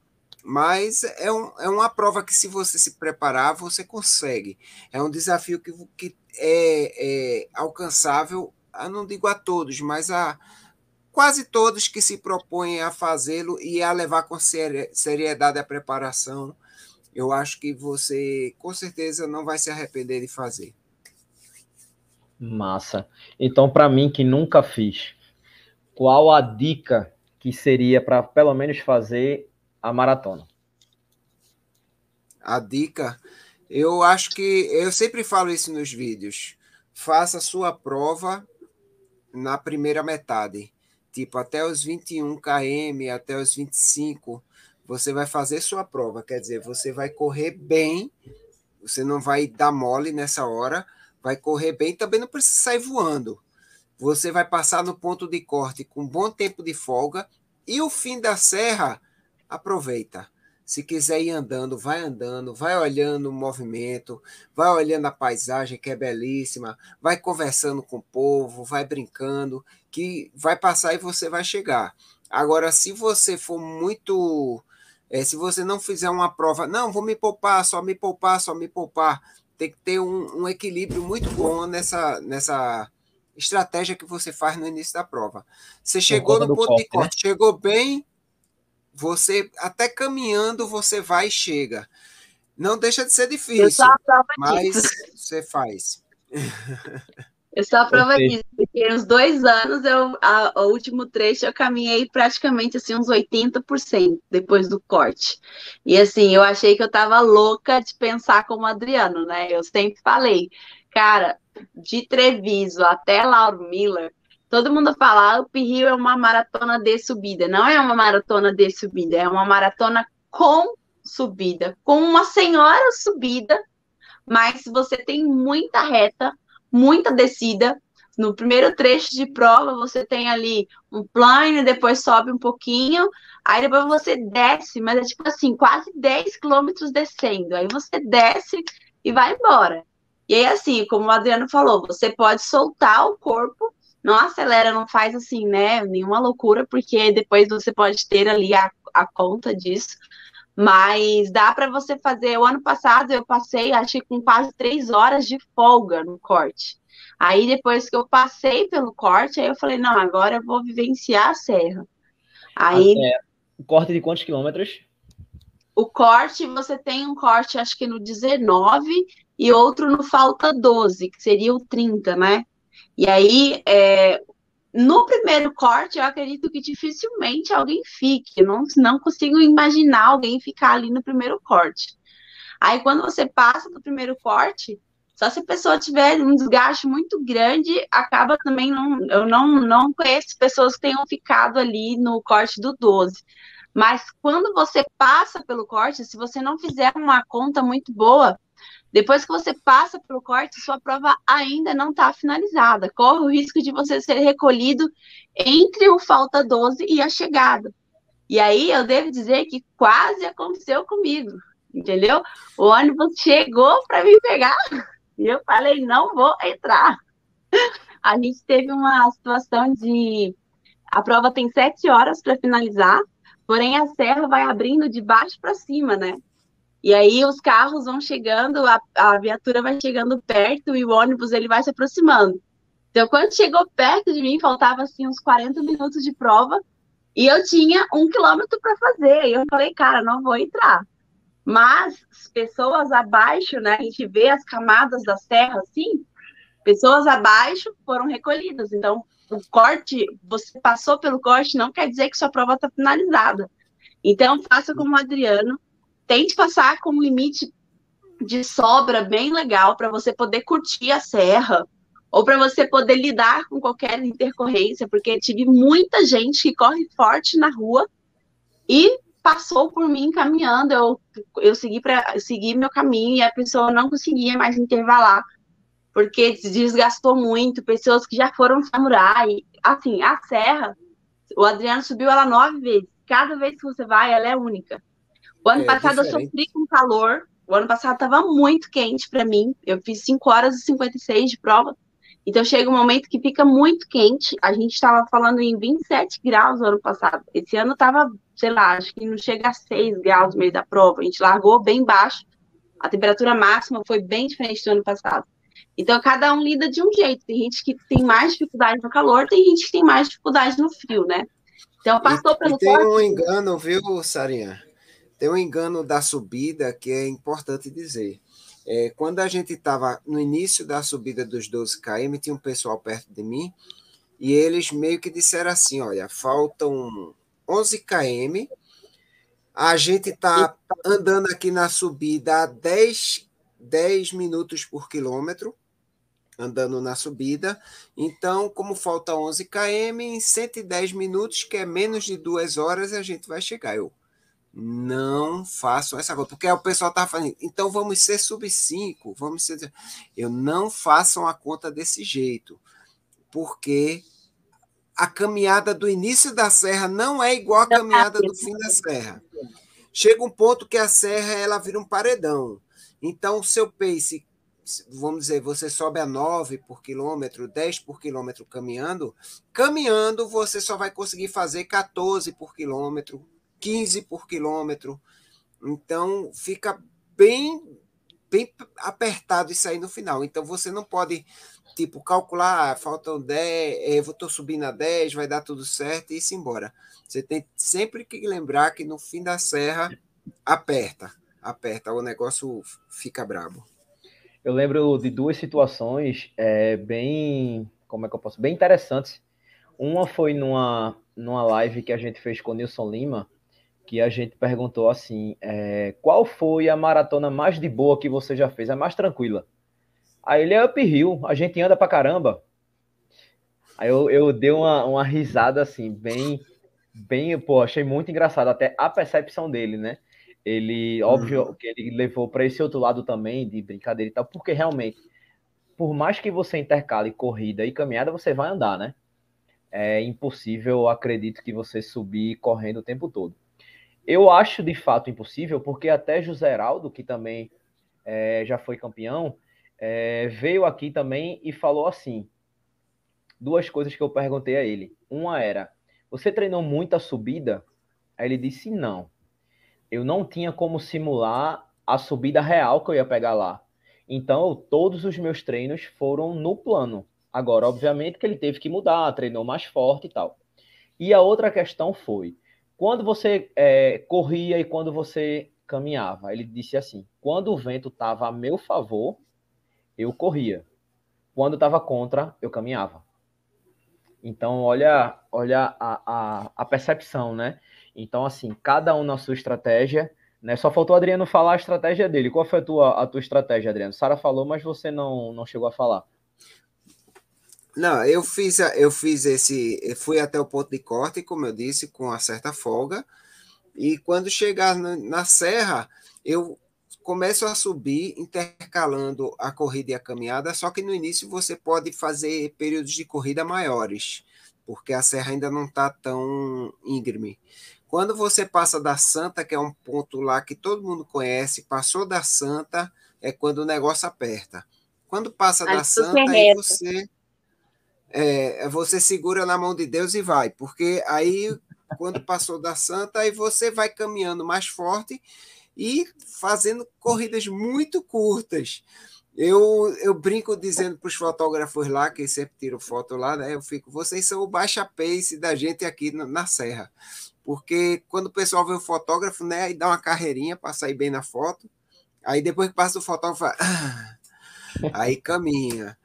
Mas é, um, é uma prova que, se você se preparar, você consegue. É um desafio que, que é, é alcançável, eu não digo a todos, mas a, quase todos que se propõem a fazê-lo e a levar com seriedade a preparação, eu acho que você com certeza não vai se arrepender de fazer. Massa. Então, para mim que nunca fiz, qual a dica que seria para pelo menos fazer a maratona? A dica, eu acho que eu sempre falo isso nos vídeos. Faça sua prova na primeira metade tipo até os 21 km, até os 25, você vai fazer sua prova, quer dizer, você vai correr bem, você não vai dar mole nessa hora, vai correr bem, também não precisa sair voando. Você vai passar no ponto de corte com bom tempo de folga E o fim da serra, aproveita. Se quiser ir andando, vai andando, vai olhando o movimento, vai olhando a paisagem que é belíssima, vai conversando com o povo, vai brincando, que vai passar e você vai chegar. Agora, se você for muito. É, se você não fizer uma prova, não, vou me poupar, só me poupar, só me poupar. Tem que ter um, um equilíbrio muito bom nessa, nessa estratégia que você faz no início da prova. Você chegou no ponto de corte, né? chegou bem, você até caminhando você vai e chega. Não deixa de ser difícil, mas disso. você faz. Eu sou a prova disso, porque uns dois anos, eu, a, o último trecho, eu caminhei praticamente assim, uns 80% depois do corte. E assim, eu achei que eu tava louca de pensar como Adriano, né? Eu sempre falei, cara, de Treviso até Lauro Miller, Todo mundo fala, Up Hill é uma maratona de subida. Não é uma maratona de subida, é uma maratona com subida, com uma senhora subida, mas você tem muita reta, muita descida. No primeiro trecho de prova, você tem ali um plano, depois sobe um pouquinho, aí depois você desce, mas é tipo assim, quase 10 quilômetros descendo. Aí você desce e vai embora. E aí, assim, como o Adriano falou, você pode soltar o corpo não acelera, não faz assim, né? Nenhuma loucura, porque depois você pode ter ali a, a conta disso. Mas dá para você fazer. O ano passado eu passei, acho que com quase três horas de folga no corte. Aí depois que eu passei pelo corte, aí eu falei, não, agora eu vou vivenciar a serra. Aí. É, o corte de quantos quilômetros? O corte, você tem um corte, acho que no 19 e outro no falta 12, que seria o 30, né? E aí, é, no primeiro corte, eu acredito que dificilmente alguém fique. Não, não consigo imaginar alguém ficar ali no primeiro corte. Aí, quando você passa do primeiro corte, só se a pessoa tiver um desgaste muito grande, acaba também. Não, eu não, não conheço pessoas que tenham ficado ali no corte do 12. Mas quando você passa pelo corte, se você não fizer uma conta muito boa, depois que você passa pelo corte, sua prova ainda não está finalizada. Corre o risco de você ser recolhido entre o falta 12 e a chegada. E aí eu devo dizer que quase aconteceu comigo, entendeu? O ônibus chegou para me pegar e eu falei: não vou entrar. A gente teve uma situação de. A prova tem sete horas para finalizar, porém a serra vai abrindo de baixo para cima, né? E aí os carros vão chegando, a, a viatura vai chegando perto e o ônibus ele vai se aproximando. Então, quando chegou perto de mim, faltava assim uns 40 minutos de prova e eu tinha um quilômetro para fazer. E eu falei, cara, não vou entrar. Mas pessoas abaixo, né? A gente vê as camadas da serra assim, pessoas abaixo foram recolhidas. Então, o corte, você passou pelo corte, não quer dizer que sua prova está finalizada. Então, faça como o Adriano, tente passar com um limite de sobra bem legal para você poder curtir a serra ou para você poder lidar com qualquer intercorrência, porque tive muita gente que corre forte na rua e passou por mim caminhando, eu, eu segui para seguir meu caminho e a pessoa não conseguia mais intervalar, porque desgastou muito, pessoas que já foram samurai, assim, a serra, o Adriano subiu ela nove vezes, cada vez que você vai, ela é única. O ano é, passado diferente. eu sofri com calor. O ano passado estava muito quente para mim. Eu fiz 5 horas e 56 de prova. Então chega um momento que fica muito quente. A gente estava falando em 27 graus no ano passado. Esse ano estava, sei lá, acho que não chega a 6 graus no meio da prova. A gente largou bem baixo. A temperatura máxima foi bem diferente do ano passado. Então, cada um lida de um jeito. Tem gente que tem mais dificuldade no calor, tem gente que tem mais dificuldade no frio, né? Então, passou e, pelo e Tem um engano, viu, Sarinha? Tem um engano da subida que é importante dizer. É, quando a gente estava no início da subida dos 12 km, tinha um pessoal perto de mim e eles meio que disseram assim: olha, faltam 11 km, a gente está andando aqui na subida a 10, 10 minutos por quilômetro, andando na subida. Então, como falta 11 km, em 110 minutos, que é menos de duas horas, a gente vai chegar. Eu, não façam essa conta, porque o pessoal está falando, então vamos ser sub 5, vamos ser. Eu não façam a conta desse jeito, porque a caminhada do início da serra não é igual à caminhada do fim da serra. Chega um ponto que a serra ela vira um paredão. Então, o seu pace, vamos dizer, você sobe a 9 por quilômetro, 10 por quilômetro caminhando. Caminhando, você só vai conseguir fazer 14 por quilômetro, 15 por quilômetro. Então, fica bem, bem apertado isso aí no final. Então, você não pode tipo, calcular, ah, faltam 10, eu estou subindo a 10, vai dar tudo certo e ir embora. Você tem sempre que lembrar que no fim da serra aperta, aperta, o negócio fica brabo. Eu lembro de duas situações é, bem, como é que eu posso, bem interessantes. Uma foi numa, numa live que a gente fez com o Nilson Lima, que a gente perguntou assim, é, qual foi a maratona mais de boa que você já fez, a mais tranquila? Aí ele é uphill, a gente anda pra caramba. Aí eu, eu dei uma, uma risada assim, bem, bem, pô, achei muito engraçado, até a percepção dele, né? Ele, óbvio uhum. que ele levou para esse outro lado também, de brincadeira e tal, porque realmente, por mais que você intercale corrida e caminhada, você vai andar, né? É impossível, acredito, que você subir correndo o tempo todo. Eu acho de fato impossível, porque até José Heraldo, que também é, já foi campeão, é, veio aqui também e falou assim: duas coisas que eu perguntei a ele. Uma era: você treinou muita subida? Aí ele disse: não. Eu não tinha como simular a subida real que eu ia pegar lá. Então, todos os meus treinos foram no plano. Agora, obviamente que ele teve que mudar, treinou mais forte e tal. E a outra questão foi: quando você é, corria e quando você caminhava? Ele disse assim: quando o vento estava a meu favor, eu corria. Quando estava contra, eu caminhava. Então, olha, olha a, a, a, percepção, né? Então, assim, cada um na sua estratégia, né? Só faltou o Adriano falar a estratégia dele. Qual foi a tua, a tua estratégia, Adriano? Sara falou, mas você não, não chegou a falar. Não, eu fiz, eu fiz esse, fui até o ponto de corte, como eu disse, com uma certa folga. E quando chegar na, na serra, eu começam a subir, intercalando a corrida e a caminhada, só que no início você pode fazer períodos de corrida maiores, porque a serra ainda não está tão íngreme. Quando você passa da Santa, que é um ponto lá que todo mundo conhece, passou da Santa, é quando o negócio aperta. Quando passa da Santa, aí você, é, você segura na mão de Deus e vai, porque aí, quando passou da Santa, aí você vai caminhando mais forte e fazendo corridas muito curtas. Eu, eu brinco dizendo para os fotógrafos lá, que sempre tiro foto lá, né? Eu fico, vocês são o baixa pace da gente aqui na, na Serra. Porque quando o pessoal vê o fotógrafo, né? Aí dá uma carreirinha para sair bem na foto. Aí depois que passa o fotógrafo, ah", aí caminha.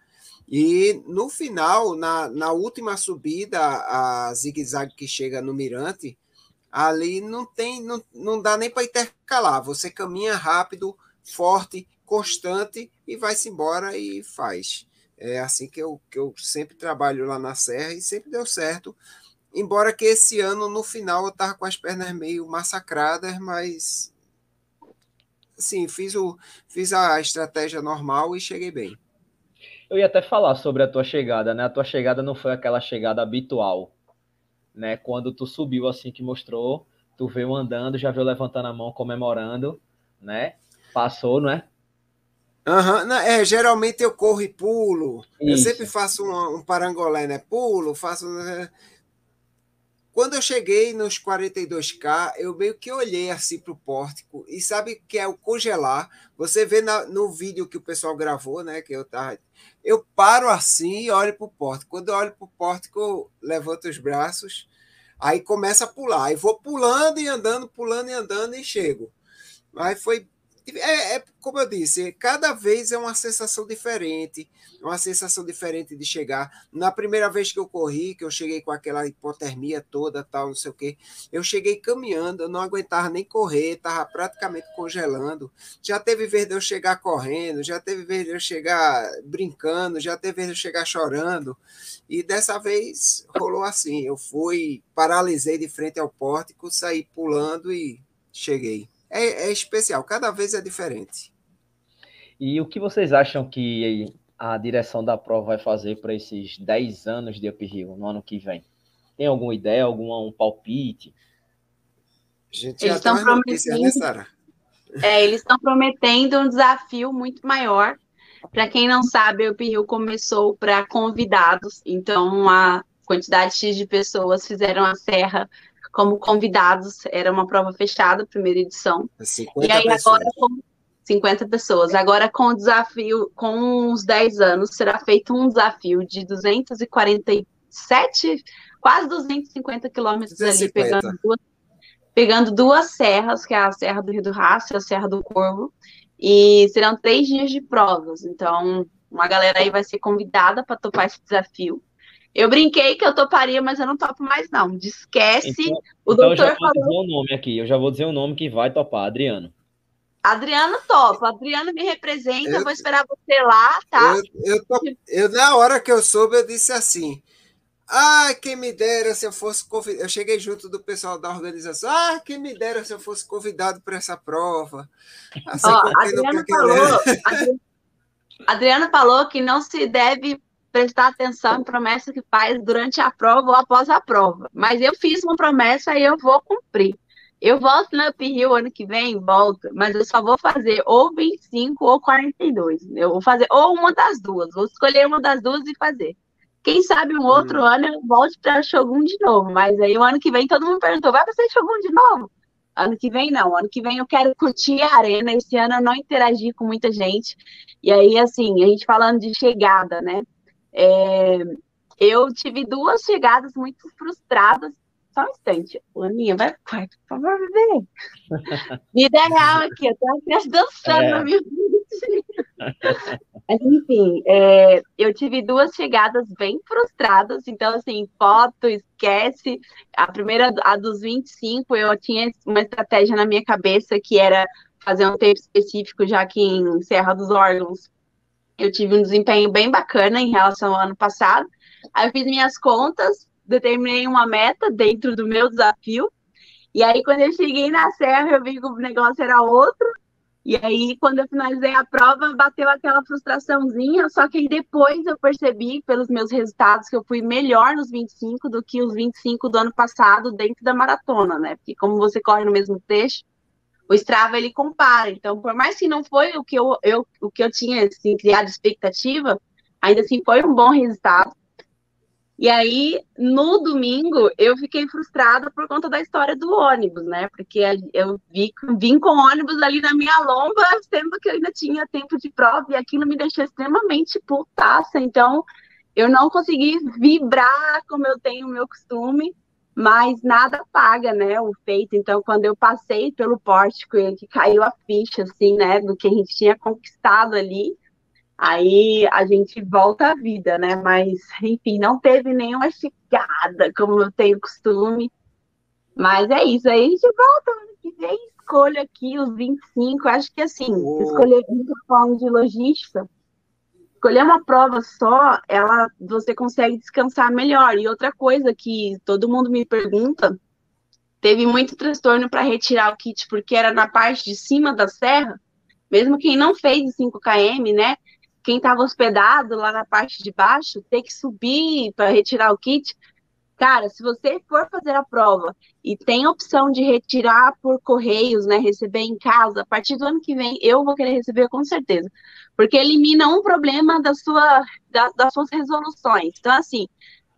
E no final, na, na última subida, a zigue-zague que chega no Mirante, ali não tem, não, não dá nem para intercalar. Você caminha rápido, forte, constante e vai-se embora e faz. É assim que eu, que eu sempre trabalho lá na Serra e sempre deu certo. Embora que esse ano, no final, eu estava com as pernas meio massacradas, mas sim, fiz, o, fiz a estratégia normal e cheguei bem. Eu ia até falar sobre a tua chegada, né? A tua chegada não foi aquela chegada habitual né? Quando tu subiu assim que mostrou, tu veio andando, já veio levantando a mão, comemorando, né? Passou, não é? Uhum. é, geralmente eu corro e pulo. Isso. Eu sempre faço um, um, parangolé, né? Pulo, faço. Quando eu cheguei nos 42K, eu meio que olhei assim para o pórtico e sabe que é o congelar? Você vê na, no vídeo que o pessoal gravou, né? Que eu tava. Eu paro assim e olho para o pórtico. Quando eu olho para o pórtico, eu levanto os braços, aí começa a pular. Aí vou pulando e andando, pulando e andando e chego. Mas foi é, é, como eu disse, cada vez é uma sensação diferente, uma sensação diferente de chegar. Na primeira vez que eu corri, que eu cheguei com aquela hipotermia toda, tal, não sei o quê, eu cheguei caminhando, eu não aguentava nem correr, estava praticamente congelando. Já teve vez de eu chegar correndo, já teve vez de eu chegar brincando, já teve vez de eu chegar chorando. E dessa vez rolou assim, eu fui, paralisei de frente ao pórtico, saí pulando e cheguei é, é especial, cada vez é diferente. E o que vocês acham que a direção da prova vai fazer para esses 10 anos de uphill no ano que vem? tem alguma ideia, algum um palpite? A gente eles já estão prometendo, né, Sara? É, eles estão prometendo um desafio muito maior. Para quem não sabe, o Rio começou para convidados, então a quantidade X de pessoas fizeram a serra como convidados, era uma prova fechada, primeira edição. e aí pessoas. agora com 50 pessoas. Agora com o desafio, com uns 10 anos, será feito um desafio de 247, quase 250 quilômetros ali, pegando duas pegando duas serras, que é a Serra do Rio do Rastro e a Serra do Corvo, e serão três dias de provas. Então, uma galera aí vai ser convidada para topar esse desafio. Eu brinquei que eu toparia, mas eu não topo mais, não. Esquece. Então, o então doutor eu já vou falou... dizer o nome aqui. Eu já vou dizer o nome que vai topar, Adriano. Adriano topa. Adriano me representa. Eu, vou esperar você lá, tá? Eu, eu, eu, na hora que eu soube, eu disse assim: ah, quem me dera se eu fosse convidado. Eu cheguei junto do pessoal da organização. Ah, quem me dera se eu fosse convidado para essa prova. Assim, Ó, Adriana, falou, Adriana falou que não se deve prestar atenção em promessa que faz durante a prova ou após a prova. Mas eu fiz uma promessa e eu vou cumprir. Eu volto no Up Hill ano que vem, volto, mas eu só vou fazer ou 25 ou 42. Eu vou fazer ou uma das duas. Vou escolher uma das duas e fazer. Quem sabe um outro hum. ano eu volte para Shogun de novo. Mas aí o ano que vem todo mundo perguntou: vai ser Shogun de novo? Ano que vem não. Ano que vem eu quero curtir a arena. Esse ano eu não interagi com muita gente. E aí, assim, a gente falando de chegada, né? É, eu tive duas chegadas muito frustradas. Só um instante. Aninha, vai pro quarto, por favor, bebê. Vida real aqui, tenho uma criança dançando é. na minha. Mas, enfim, é, eu tive duas chegadas bem frustradas, então, assim, foto, esquece. A primeira, a dos 25, eu tinha uma estratégia na minha cabeça que era fazer um tempo específico, já que em Serra dos Órgãos eu tive um desempenho bem bacana em relação ao ano passado. Aí eu fiz minhas contas, determinei uma meta dentro do meu desafio, e aí, quando eu cheguei na serra, eu vi que o negócio era outro, e aí, quando eu finalizei a prova, bateu aquela frustraçãozinha, só que aí depois eu percebi, pelos meus resultados, que eu fui melhor nos 25 do que os 25 do ano passado dentro da maratona, né? Porque como você corre no mesmo trecho, o Strava ele compara. Então, por mais que não foi o que eu, eu o que eu tinha assim, criado expectativa, ainda assim foi um bom resultado. E aí, no domingo, eu fiquei frustrada por conta da história do ônibus, né? Porque eu vi, vim com ônibus ali na minha lomba, sendo que eu ainda tinha tempo de prova, e aquilo me deixou extremamente putaça. Então, eu não consegui vibrar como eu tenho o meu costume, mas nada paga, né, o feito. Então, quando eu passei pelo pórtico e que caiu a ficha, assim, né, do que a gente tinha conquistado ali, aí a gente volta à vida, né? Mas, enfim, não teve nenhuma chegada, como eu tenho costume. Mas é isso, aí a gente volta ano que vem, escolho aqui os 25. Acho que assim, oh. escolher uma forma de logística, escolher uma prova só, ela você consegue descansar melhor. E outra coisa que todo mundo me pergunta, teve muito transtorno para retirar o kit, porque era na parte de cima da serra, mesmo quem não fez 5 km, né? quem estava hospedado lá na parte de baixo ter que subir para retirar o kit. Cara, se você for fazer a prova e tem opção de retirar por correios, né, receber em casa, a partir do ano que vem eu vou querer receber com certeza, porque elimina um problema da sua, da, das suas resoluções. Então, assim,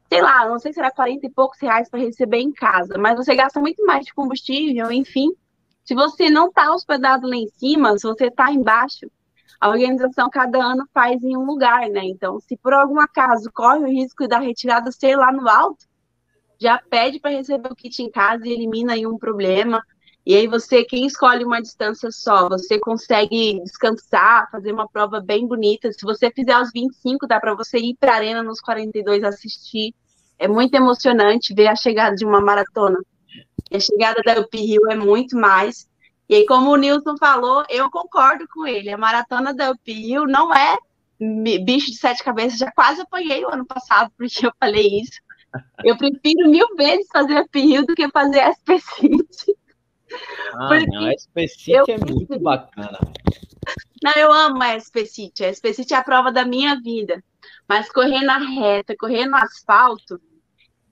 sei lá, não sei se será 40 e poucos reais para receber em casa, mas você gasta muito mais de combustível, enfim. Se você não está hospedado lá em cima, se você está embaixo, a organização cada ano faz em um lugar, né? Então, se por algum acaso corre o risco da retirada ser lá no alto, já pede para receber o kit em casa e elimina aí um problema. E aí você, quem escolhe uma distância só, você consegue descansar, fazer uma prova bem bonita. Se você fizer os 25, dá para você ir para a arena nos 42 assistir. É muito emocionante ver a chegada de uma maratona. A chegada da Up Hill é muito mais. E aí, como o Nilson falou, eu concordo com ele. A maratona da Uphill não é bicho de sete cabeças. Já quase apanhei o ano passado porque eu falei isso. Eu prefiro mil vezes fazer Uphill do que fazer SP City. Ah, porque não, a SP City é muito bacana. Não, eu amo a SP City. A SP City é a prova da minha vida. Mas correr na reta, correr no asfalto,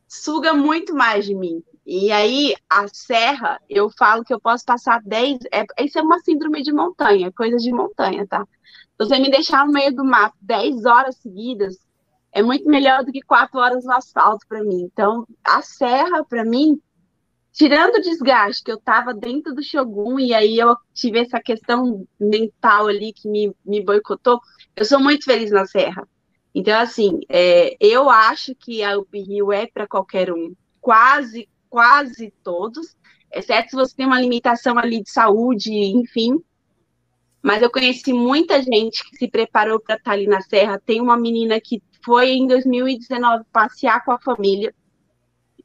suga muito mais de mim. E aí, a serra, eu falo que eu posso passar 10. É, isso é uma síndrome de montanha, coisa de montanha, tá? Você me deixar no meio do mato 10 horas seguidas é muito melhor do que 4 horas no asfalto para mim. Então, a serra, para mim, tirando o desgaste que eu estava dentro do Shogun, e aí eu tive essa questão mental ali que me, me boicotou, eu sou muito feliz na serra. Então, assim, é, eu acho que a Up Rio é para qualquer um. Quase, quase todos, exceto se você tem uma limitação ali de saúde, enfim. Mas eu conheci muita gente que se preparou para estar tá ali na serra. Tem uma menina que foi em 2019 passear com a família,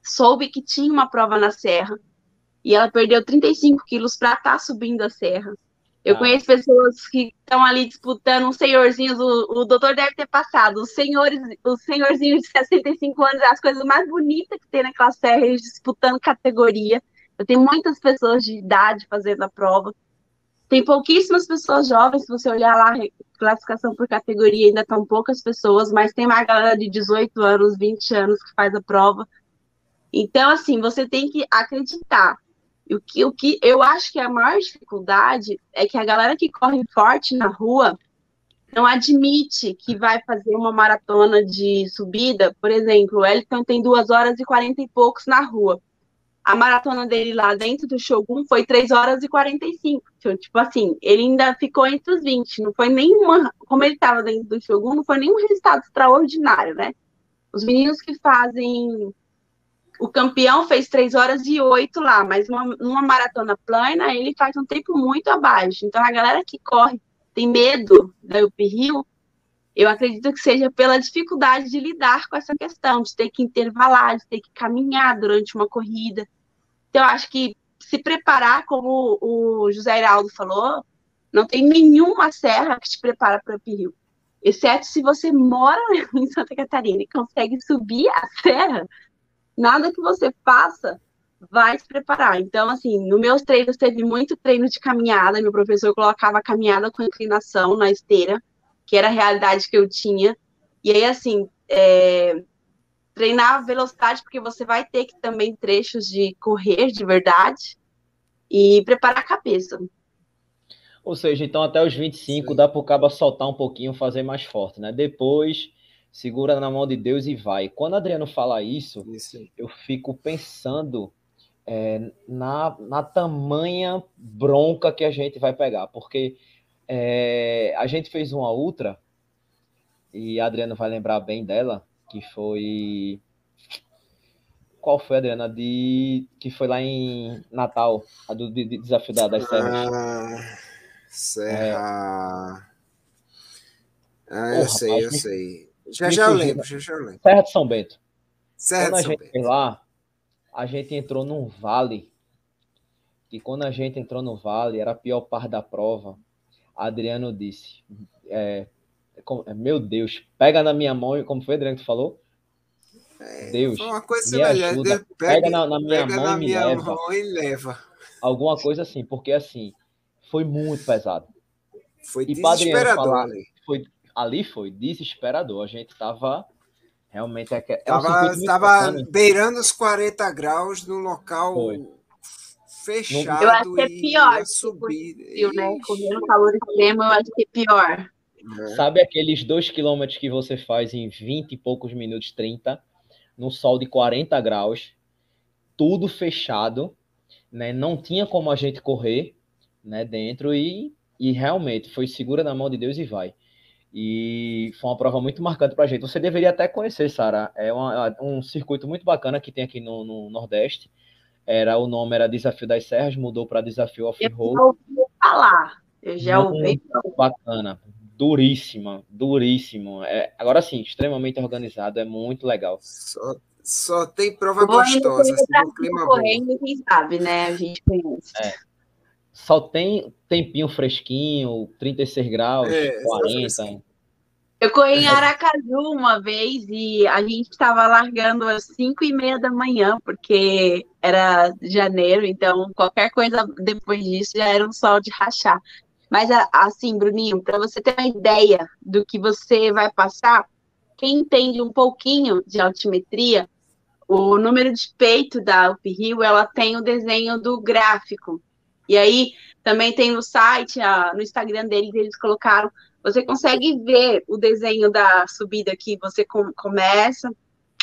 soube que tinha uma prova na serra, e ela perdeu 35 quilos para estar tá subindo a serra. Eu ah. conheço pessoas que estão ali disputando, uns senhorzinhos, o, o doutor deve ter passado, os senhores, os senhorzinhos de 65 anos, as coisas mais bonitas que tem naquela serra, eles disputando categoria. Eu tenho muitas pessoas de idade fazendo a prova. Tem pouquíssimas pessoas jovens, se você olhar lá, classificação por categoria, ainda estão poucas pessoas, mas tem uma galera de 18 anos, 20 anos que faz a prova. Então, assim, você tem que acreditar. O que, o que eu acho que a maior dificuldade é que a galera que corre forte na rua não admite que vai fazer uma maratona de subida. Por exemplo, o Elton tem duas horas e quarenta e poucos na rua. A maratona dele lá dentro do Shogun foi 3 horas e 45. Então, tipo assim, ele ainda ficou entre os 20. Não foi nenhuma. Como ele estava dentro do Shogun, não foi nenhum resultado extraordinário, né? Os meninos que fazem o campeão fez 3 horas e 8 lá, mas uma, numa maratona plana ele faz um tempo muito abaixo. Então a galera que corre tem medo da UP Rio, eu acredito que seja pela dificuldade de lidar com essa questão, de ter que intervalar, de ter que caminhar durante uma corrida. Então eu acho que se preparar, como o José Heraldo falou, não tem nenhuma serra que te prepara para o UP Rio. Exceto se você mora em Santa Catarina e consegue subir a serra, nada que você faça vai se preparar. Então, assim, no meus treinos teve muito treino de caminhada, meu professor colocava caminhada com inclinação na esteira, que era a realidade que eu tinha. E aí, assim, é, treinar velocidade, porque você vai ter que também trechos de correr de verdade e preparar a cabeça. Ou seja, então até os 25 Sim. dá para o cabo soltar um pouquinho, fazer mais forte, né? Depois segura na mão de Deus e vai. Quando Adriano fala isso, isso. eu fico pensando é, na, na tamanha bronca que a gente vai pegar, porque é, a gente fez uma ultra, e Adriano vai lembrar bem dela, que foi. Qual foi, Adriana? De... Que foi lá em Natal, a do de, de Desafio da, das Serras. Ah, serra. É... Ah, eu Porra, sei, eu sei. Já já eu lembro, já já eu lembro. Serra de São Bento. Serra quando de São a gente Bento. lá, a gente entrou num vale. E quando a gente entrou no vale, era a pior parte da prova. Adriano disse: é, Meu Deus, pega na minha mão, como foi, Adriano, que falou? É, Deus, uma coisa me ajuda, pega, pega na, na, minha, mão, na minha leva. mão e leva. Alguma coisa assim, porque assim, foi muito pesado. Foi e desesperador. Falar, foi ali foi desesperador. A gente estava realmente. É, é tava, um tava beirando os 40 graus no local foi. fechado. Eu acho que é pior. Subir. Frio, né? Correndo calor extremo, eu acho que é pior. É. Sabe aqueles dois quilômetros que você faz em 20 e poucos minutos, 30, no sol de 40 graus, tudo fechado, né? Não tinha como a gente correr, né? Dentro e, e realmente foi segura na mão de Deus e vai. E foi uma prova muito marcante para a gente. Você deveria até conhecer, Sara. É uma, um circuito muito bacana que tem aqui no, no, Nordeste. Era o nome era Desafio das Serras, mudou para Desafio Off-Road. Eu ouvi falar. Eu já ouvi. Bacana, duríssima, duríssimo. É, agora sim, extremamente organizado, é muito legal. Só, só tem prova gostosa, assim, clima correndo, bom. quem sabe, né? A gente conhece. É. Só tem tempinho fresquinho, 36 graus, é, 40. Eu corri em Aracaju uma vez e a gente estava largando às 5 e meia da manhã, porque era janeiro, então qualquer coisa depois disso já era um sol de rachar. Mas assim, Bruninho, para você ter uma ideia do que você vai passar, quem entende um pouquinho de altimetria, o número de peito da Uphill, ela tem o desenho do gráfico. E aí também tem no site, no Instagram deles, eles colocaram, você consegue ver o desenho da subida que você com, começa.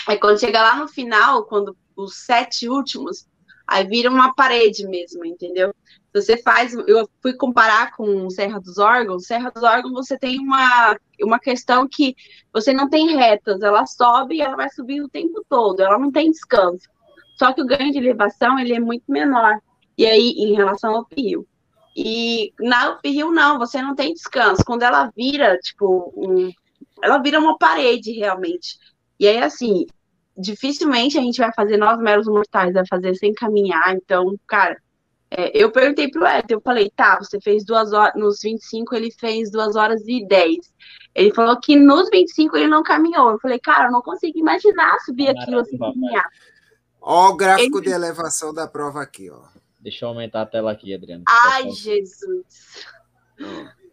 Aí quando chega lá no final, quando os sete últimos, aí vira uma parede mesmo, entendeu? Você faz, eu fui comparar com Serra dos Órgãos, Serra dos Órgãos você tem uma, uma questão que você não tem retas, ela sobe e ela vai subir o tempo todo, ela não tem descanso. Só que o ganho de elevação, ele é muito menor. E aí, em relação ao uphill. E na uphill, não, você não tem descanso. Quando ela vira, tipo, um, ela vira uma parede, realmente. E aí, assim, dificilmente a gente vai fazer nós meros mortais, vai fazer sem caminhar. Então, cara, é, eu perguntei pro Ed, eu falei, tá, você fez duas horas, nos 25 ele fez duas horas e 10. Ele falou que nos 25 ele não caminhou. Eu falei, cara, eu não consigo imaginar subir aquilo assim caminhar. Ó o gráfico ele... de elevação da prova aqui, ó. Deixa eu aumentar a tela aqui, Adriano. Ai, Jesus.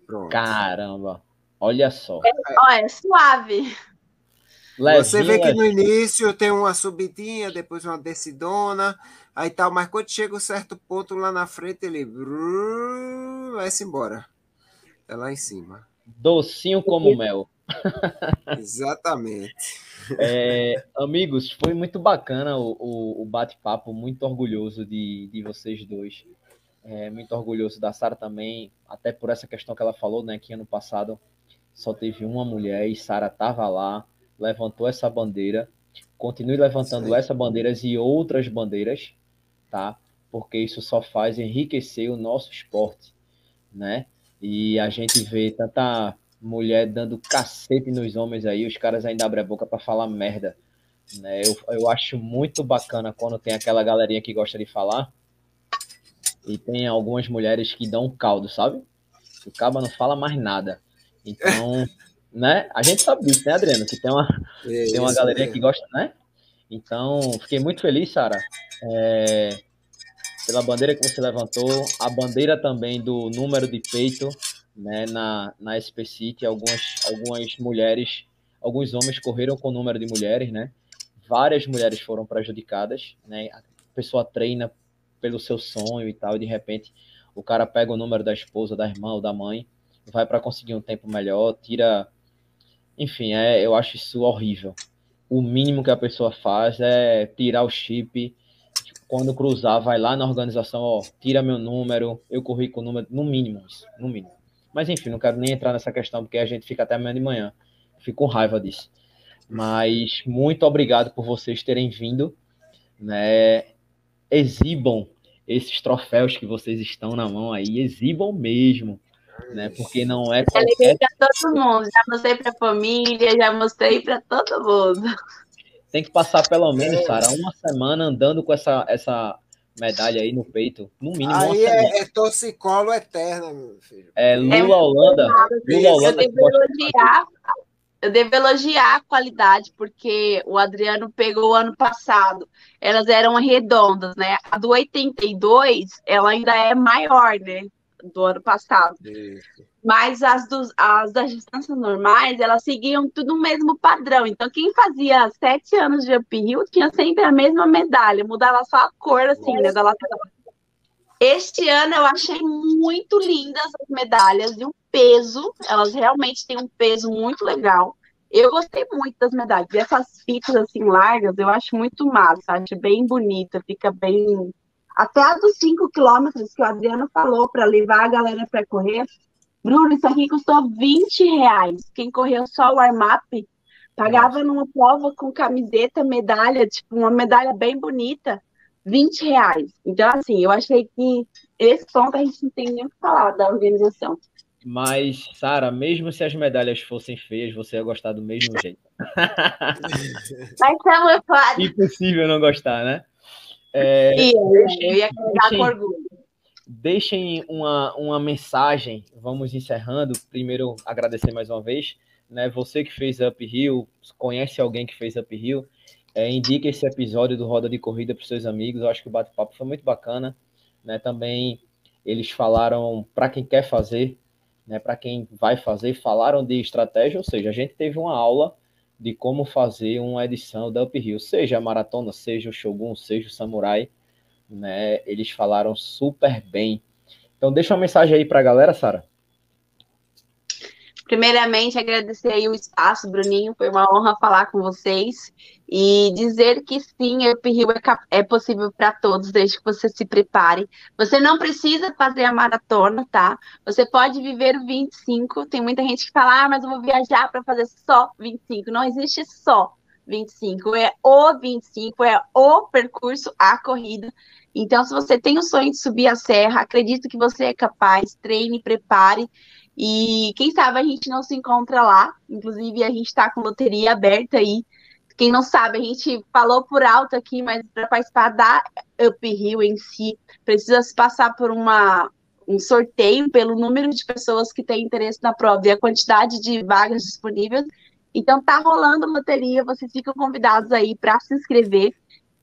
Pronto. Caramba. Olha só. É, ó, é suave. Levinho, Você vê que no início tem uma subidinha, depois uma descidona, aí tal, mas quando chega um certo ponto lá na frente, ele vai-se embora. É lá em cima. Docinho como mel. Exatamente. É, amigos, foi muito bacana o, o, o bate-papo, muito orgulhoso de, de vocês dois. É, muito orgulhoso da Sara também, até por essa questão que ela falou, né? Que ano passado só teve uma mulher e Sara estava lá levantou essa bandeira, continue levantando Sim. essa bandeiras e outras bandeiras, tá? Porque isso só faz enriquecer o nosso esporte, né? E a gente vê tanta mulher dando cacete nos homens aí, os caras ainda abrem a boca para falar merda, né? Eu, eu acho muito bacana quando tem aquela galerinha que gosta de falar e tem algumas mulheres que dão caldo, sabe? O caba não fala mais nada. Então, né? A gente sabe disso, né, Adriano? Que tem uma, é, tem uma galerinha é. que gosta, né? Então, fiquei muito feliz, Sara, é, pela bandeira que você levantou, a bandeira também do número de peito, né, na, na SP City, algumas, algumas mulheres, alguns homens correram com o número de mulheres, né? Várias mulheres foram prejudicadas, né? A pessoa treina pelo seu sonho e tal, e de repente o cara pega o número da esposa, da irmã ou da mãe, vai para conseguir um tempo melhor, tira enfim, é, eu acho isso horrível. O mínimo que a pessoa faz é tirar o chip. Quando cruzar, vai lá na organização, ó, tira meu número, eu corri com o número, no mínimo isso, no mínimo. Mas enfim, não quero nem entrar nessa questão, porque a gente fica até amanhã de manhã. Fico com raiva disso. Mas muito obrigado por vocês terem vindo, né? Exibam esses troféus que vocês estão na mão aí, exibam mesmo né? Porque não é qualquer... para todo mundo, já mostrei para a família, já mostrei para todo mundo. Tem que passar pelo menos, Sara, uma semana andando com essa, essa medalha aí no peito, no mínimo Aí é, é torcicolo eterno, meu filho. É Lula é Holanda. Lula Holanda. Eu devo, elogiar, eu devo elogiar a qualidade, porque o Adriano pegou ano passado. Elas eram redondas, né? A do 82, ela ainda é maior, né? Do ano passado. Isso. Mas as, dos, as das distâncias normais, elas seguiam tudo o mesmo padrão. Então, quem fazia sete anos de uphill tinha sempre a mesma medalha, mudava só a cor, assim, né, da lateral. Este ano eu achei muito lindas as medalhas e o peso, elas realmente têm um peso muito legal. Eu gostei muito das medalhas. E essas fitas assim largas, eu acho muito massa, acho bem bonita, fica bem até a dos 5 quilômetros que o Adriano falou para levar a galera para correr. Bruno, isso aqui custou 20 reais. Quem correu só o warm-up pagava numa prova com camiseta, medalha, tipo, uma medalha bem bonita, 20 reais. Então, assim, eu achei que esse ponto a gente não tem nem o que falar da organização. Mas, Sara, mesmo se as medalhas fossem feias, você ia gostar do mesmo jeito. Mas claro. Impossível não gostar, né? É, deixem, eu ia deixem, com orgulho. Deixem uma, uma mensagem, vamos encerrando. Primeiro, agradecer mais uma vez. Né, você que fez Uphill, conhece alguém que fez Uphill, é, indique esse episódio do Roda de Corrida para os seus amigos. Eu acho que o bate-papo foi muito bacana. Né, também eles falaram para quem quer fazer, né, para quem vai fazer, falaram de estratégia, ou seja, a gente teve uma aula de como fazer uma edição da Uphill, seja a maratona, seja o Shogun, seja o Samurai, né? Eles falaram super bem. Então deixa uma mensagem aí para a galera, Sara. Primeiramente, agradecer o espaço, Bruninho, foi uma honra falar com vocês e dizer que sim, Uphill é, é possível para todos, desde que você se prepare. Você não precisa fazer a maratona, tá? Você pode viver o 25. Tem muita gente que fala, ah, mas eu vou viajar para fazer só 25. Não existe só 25, é o 25, é o percurso, a corrida. Então, se você tem o sonho de subir a serra, acredito que você é capaz, treine, prepare e quem sabe a gente não se encontra lá. Inclusive, a gente está com loteria aberta aí. Quem não sabe, a gente falou por alto aqui, mas para participar da Uphill em si, precisa se passar por uma, um sorteio pelo número de pessoas que têm interesse na prova e a quantidade de vagas disponíveis. Então, tá rolando loteria, vocês ficam convidados aí para se inscrever.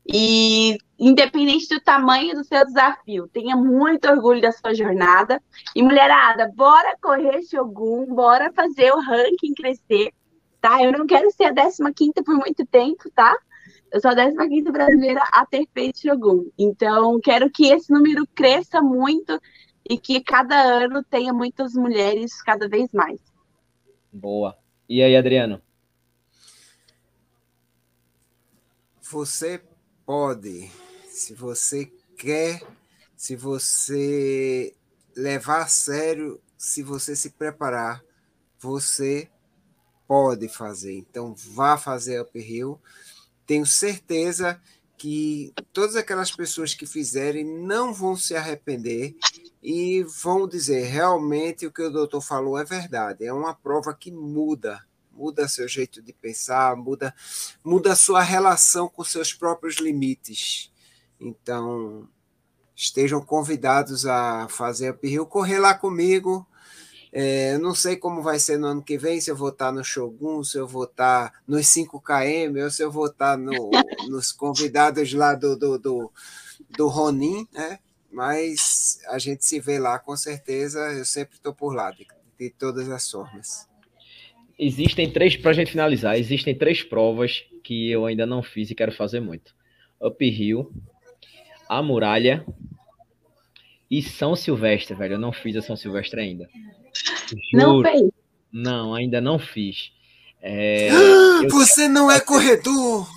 E independente do tamanho do seu desafio, tenha muito orgulho da sua jornada. E mulherada, bora correr Shogun, bora fazer o ranking crescer, tá? Eu não quero ser a 15 por muito tempo, tá? Eu sou a 15 brasileira a ter feito Shogun. Então, quero que esse número cresça muito e que cada ano tenha muitas mulheres cada vez mais. Boa. E aí, Adriano? Você pode, se você quer, se você levar a sério, se você se preparar, você pode fazer. Então, vá fazer uphill. Tenho certeza que todas aquelas pessoas que fizerem não vão se arrepender e vão dizer realmente o que o doutor falou é verdade. É uma prova que muda muda seu jeito de pensar, muda, muda sua relação com seus próprios limites. Então, estejam convidados a fazer Pirril, correr lá comigo. É, não sei como vai ser no ano que vem, se eu vou estar no Shogun, se eu vou estar nos 5KM, ou se eu vou estar no, nos convidados lá do, do, do, do Ronin, né? Mas a gente se vê lá com certeza, eu sempre estou por lá, de, de todas as formas existem três, para a gente finalizar, existem três provas que eu ainda não fiz e quero fazer muito. Uphill, a Muralha e São Silvestre, velho. Eu não fiz a São Silvestre ainda. Juro. Não fez? Não, ainda não fiz. É, eu... Você não é corredor!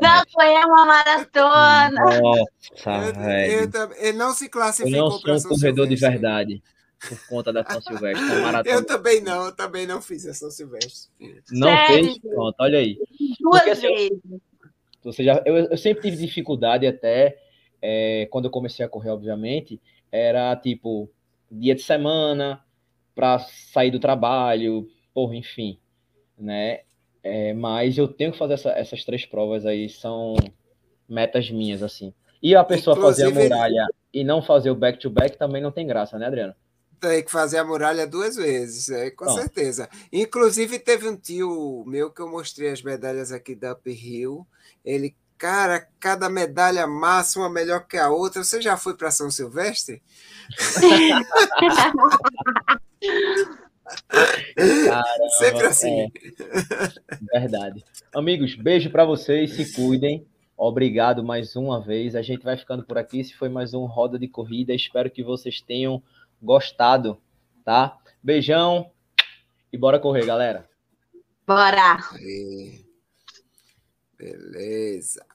Não, foi uma maratona! Nossa, velho. Ele não se classificou Eu não sou um corredor de verdade por conta da São Silvestre. Eu também não, eu também não fiz a São Silvestre. Não Sério? fez? Pronto, olha aí. Duas Porque, assim, vezes. Você já, eu, eu sempre tive dificuldade até, é, quando eu comecei a correr, obviamente, era tipo, dia de semana, para sair do trabalho, porra, enfim, né? É, mas eu tenho que fazer essa, essas três provas aí, são metas minhas, assim. E a pessoa Inclusive, fazer a muralha e não fazer o back-to-back -back também não tem graça, né, Adriano? Tem que fazer a muralha duas vezes, é, com certeza. Inclusive, teve um tio meu que eu mostrei as medalhas aqui da Uphill. Ele, cara, cada medalha massa, uma melhor que a outra. Você já foi para São Silvestre? Caramba, Sempre assim. É. Verdade. Amigos, beijo para vocês, se cuidem. Obrigado mais uma vez. A gente vai ficando por aqui. Esse foi mais um Roda de Corrida. Espero que vocês tenham gostado, tá? Beijão e bora correr, galera. Bora! Beleza.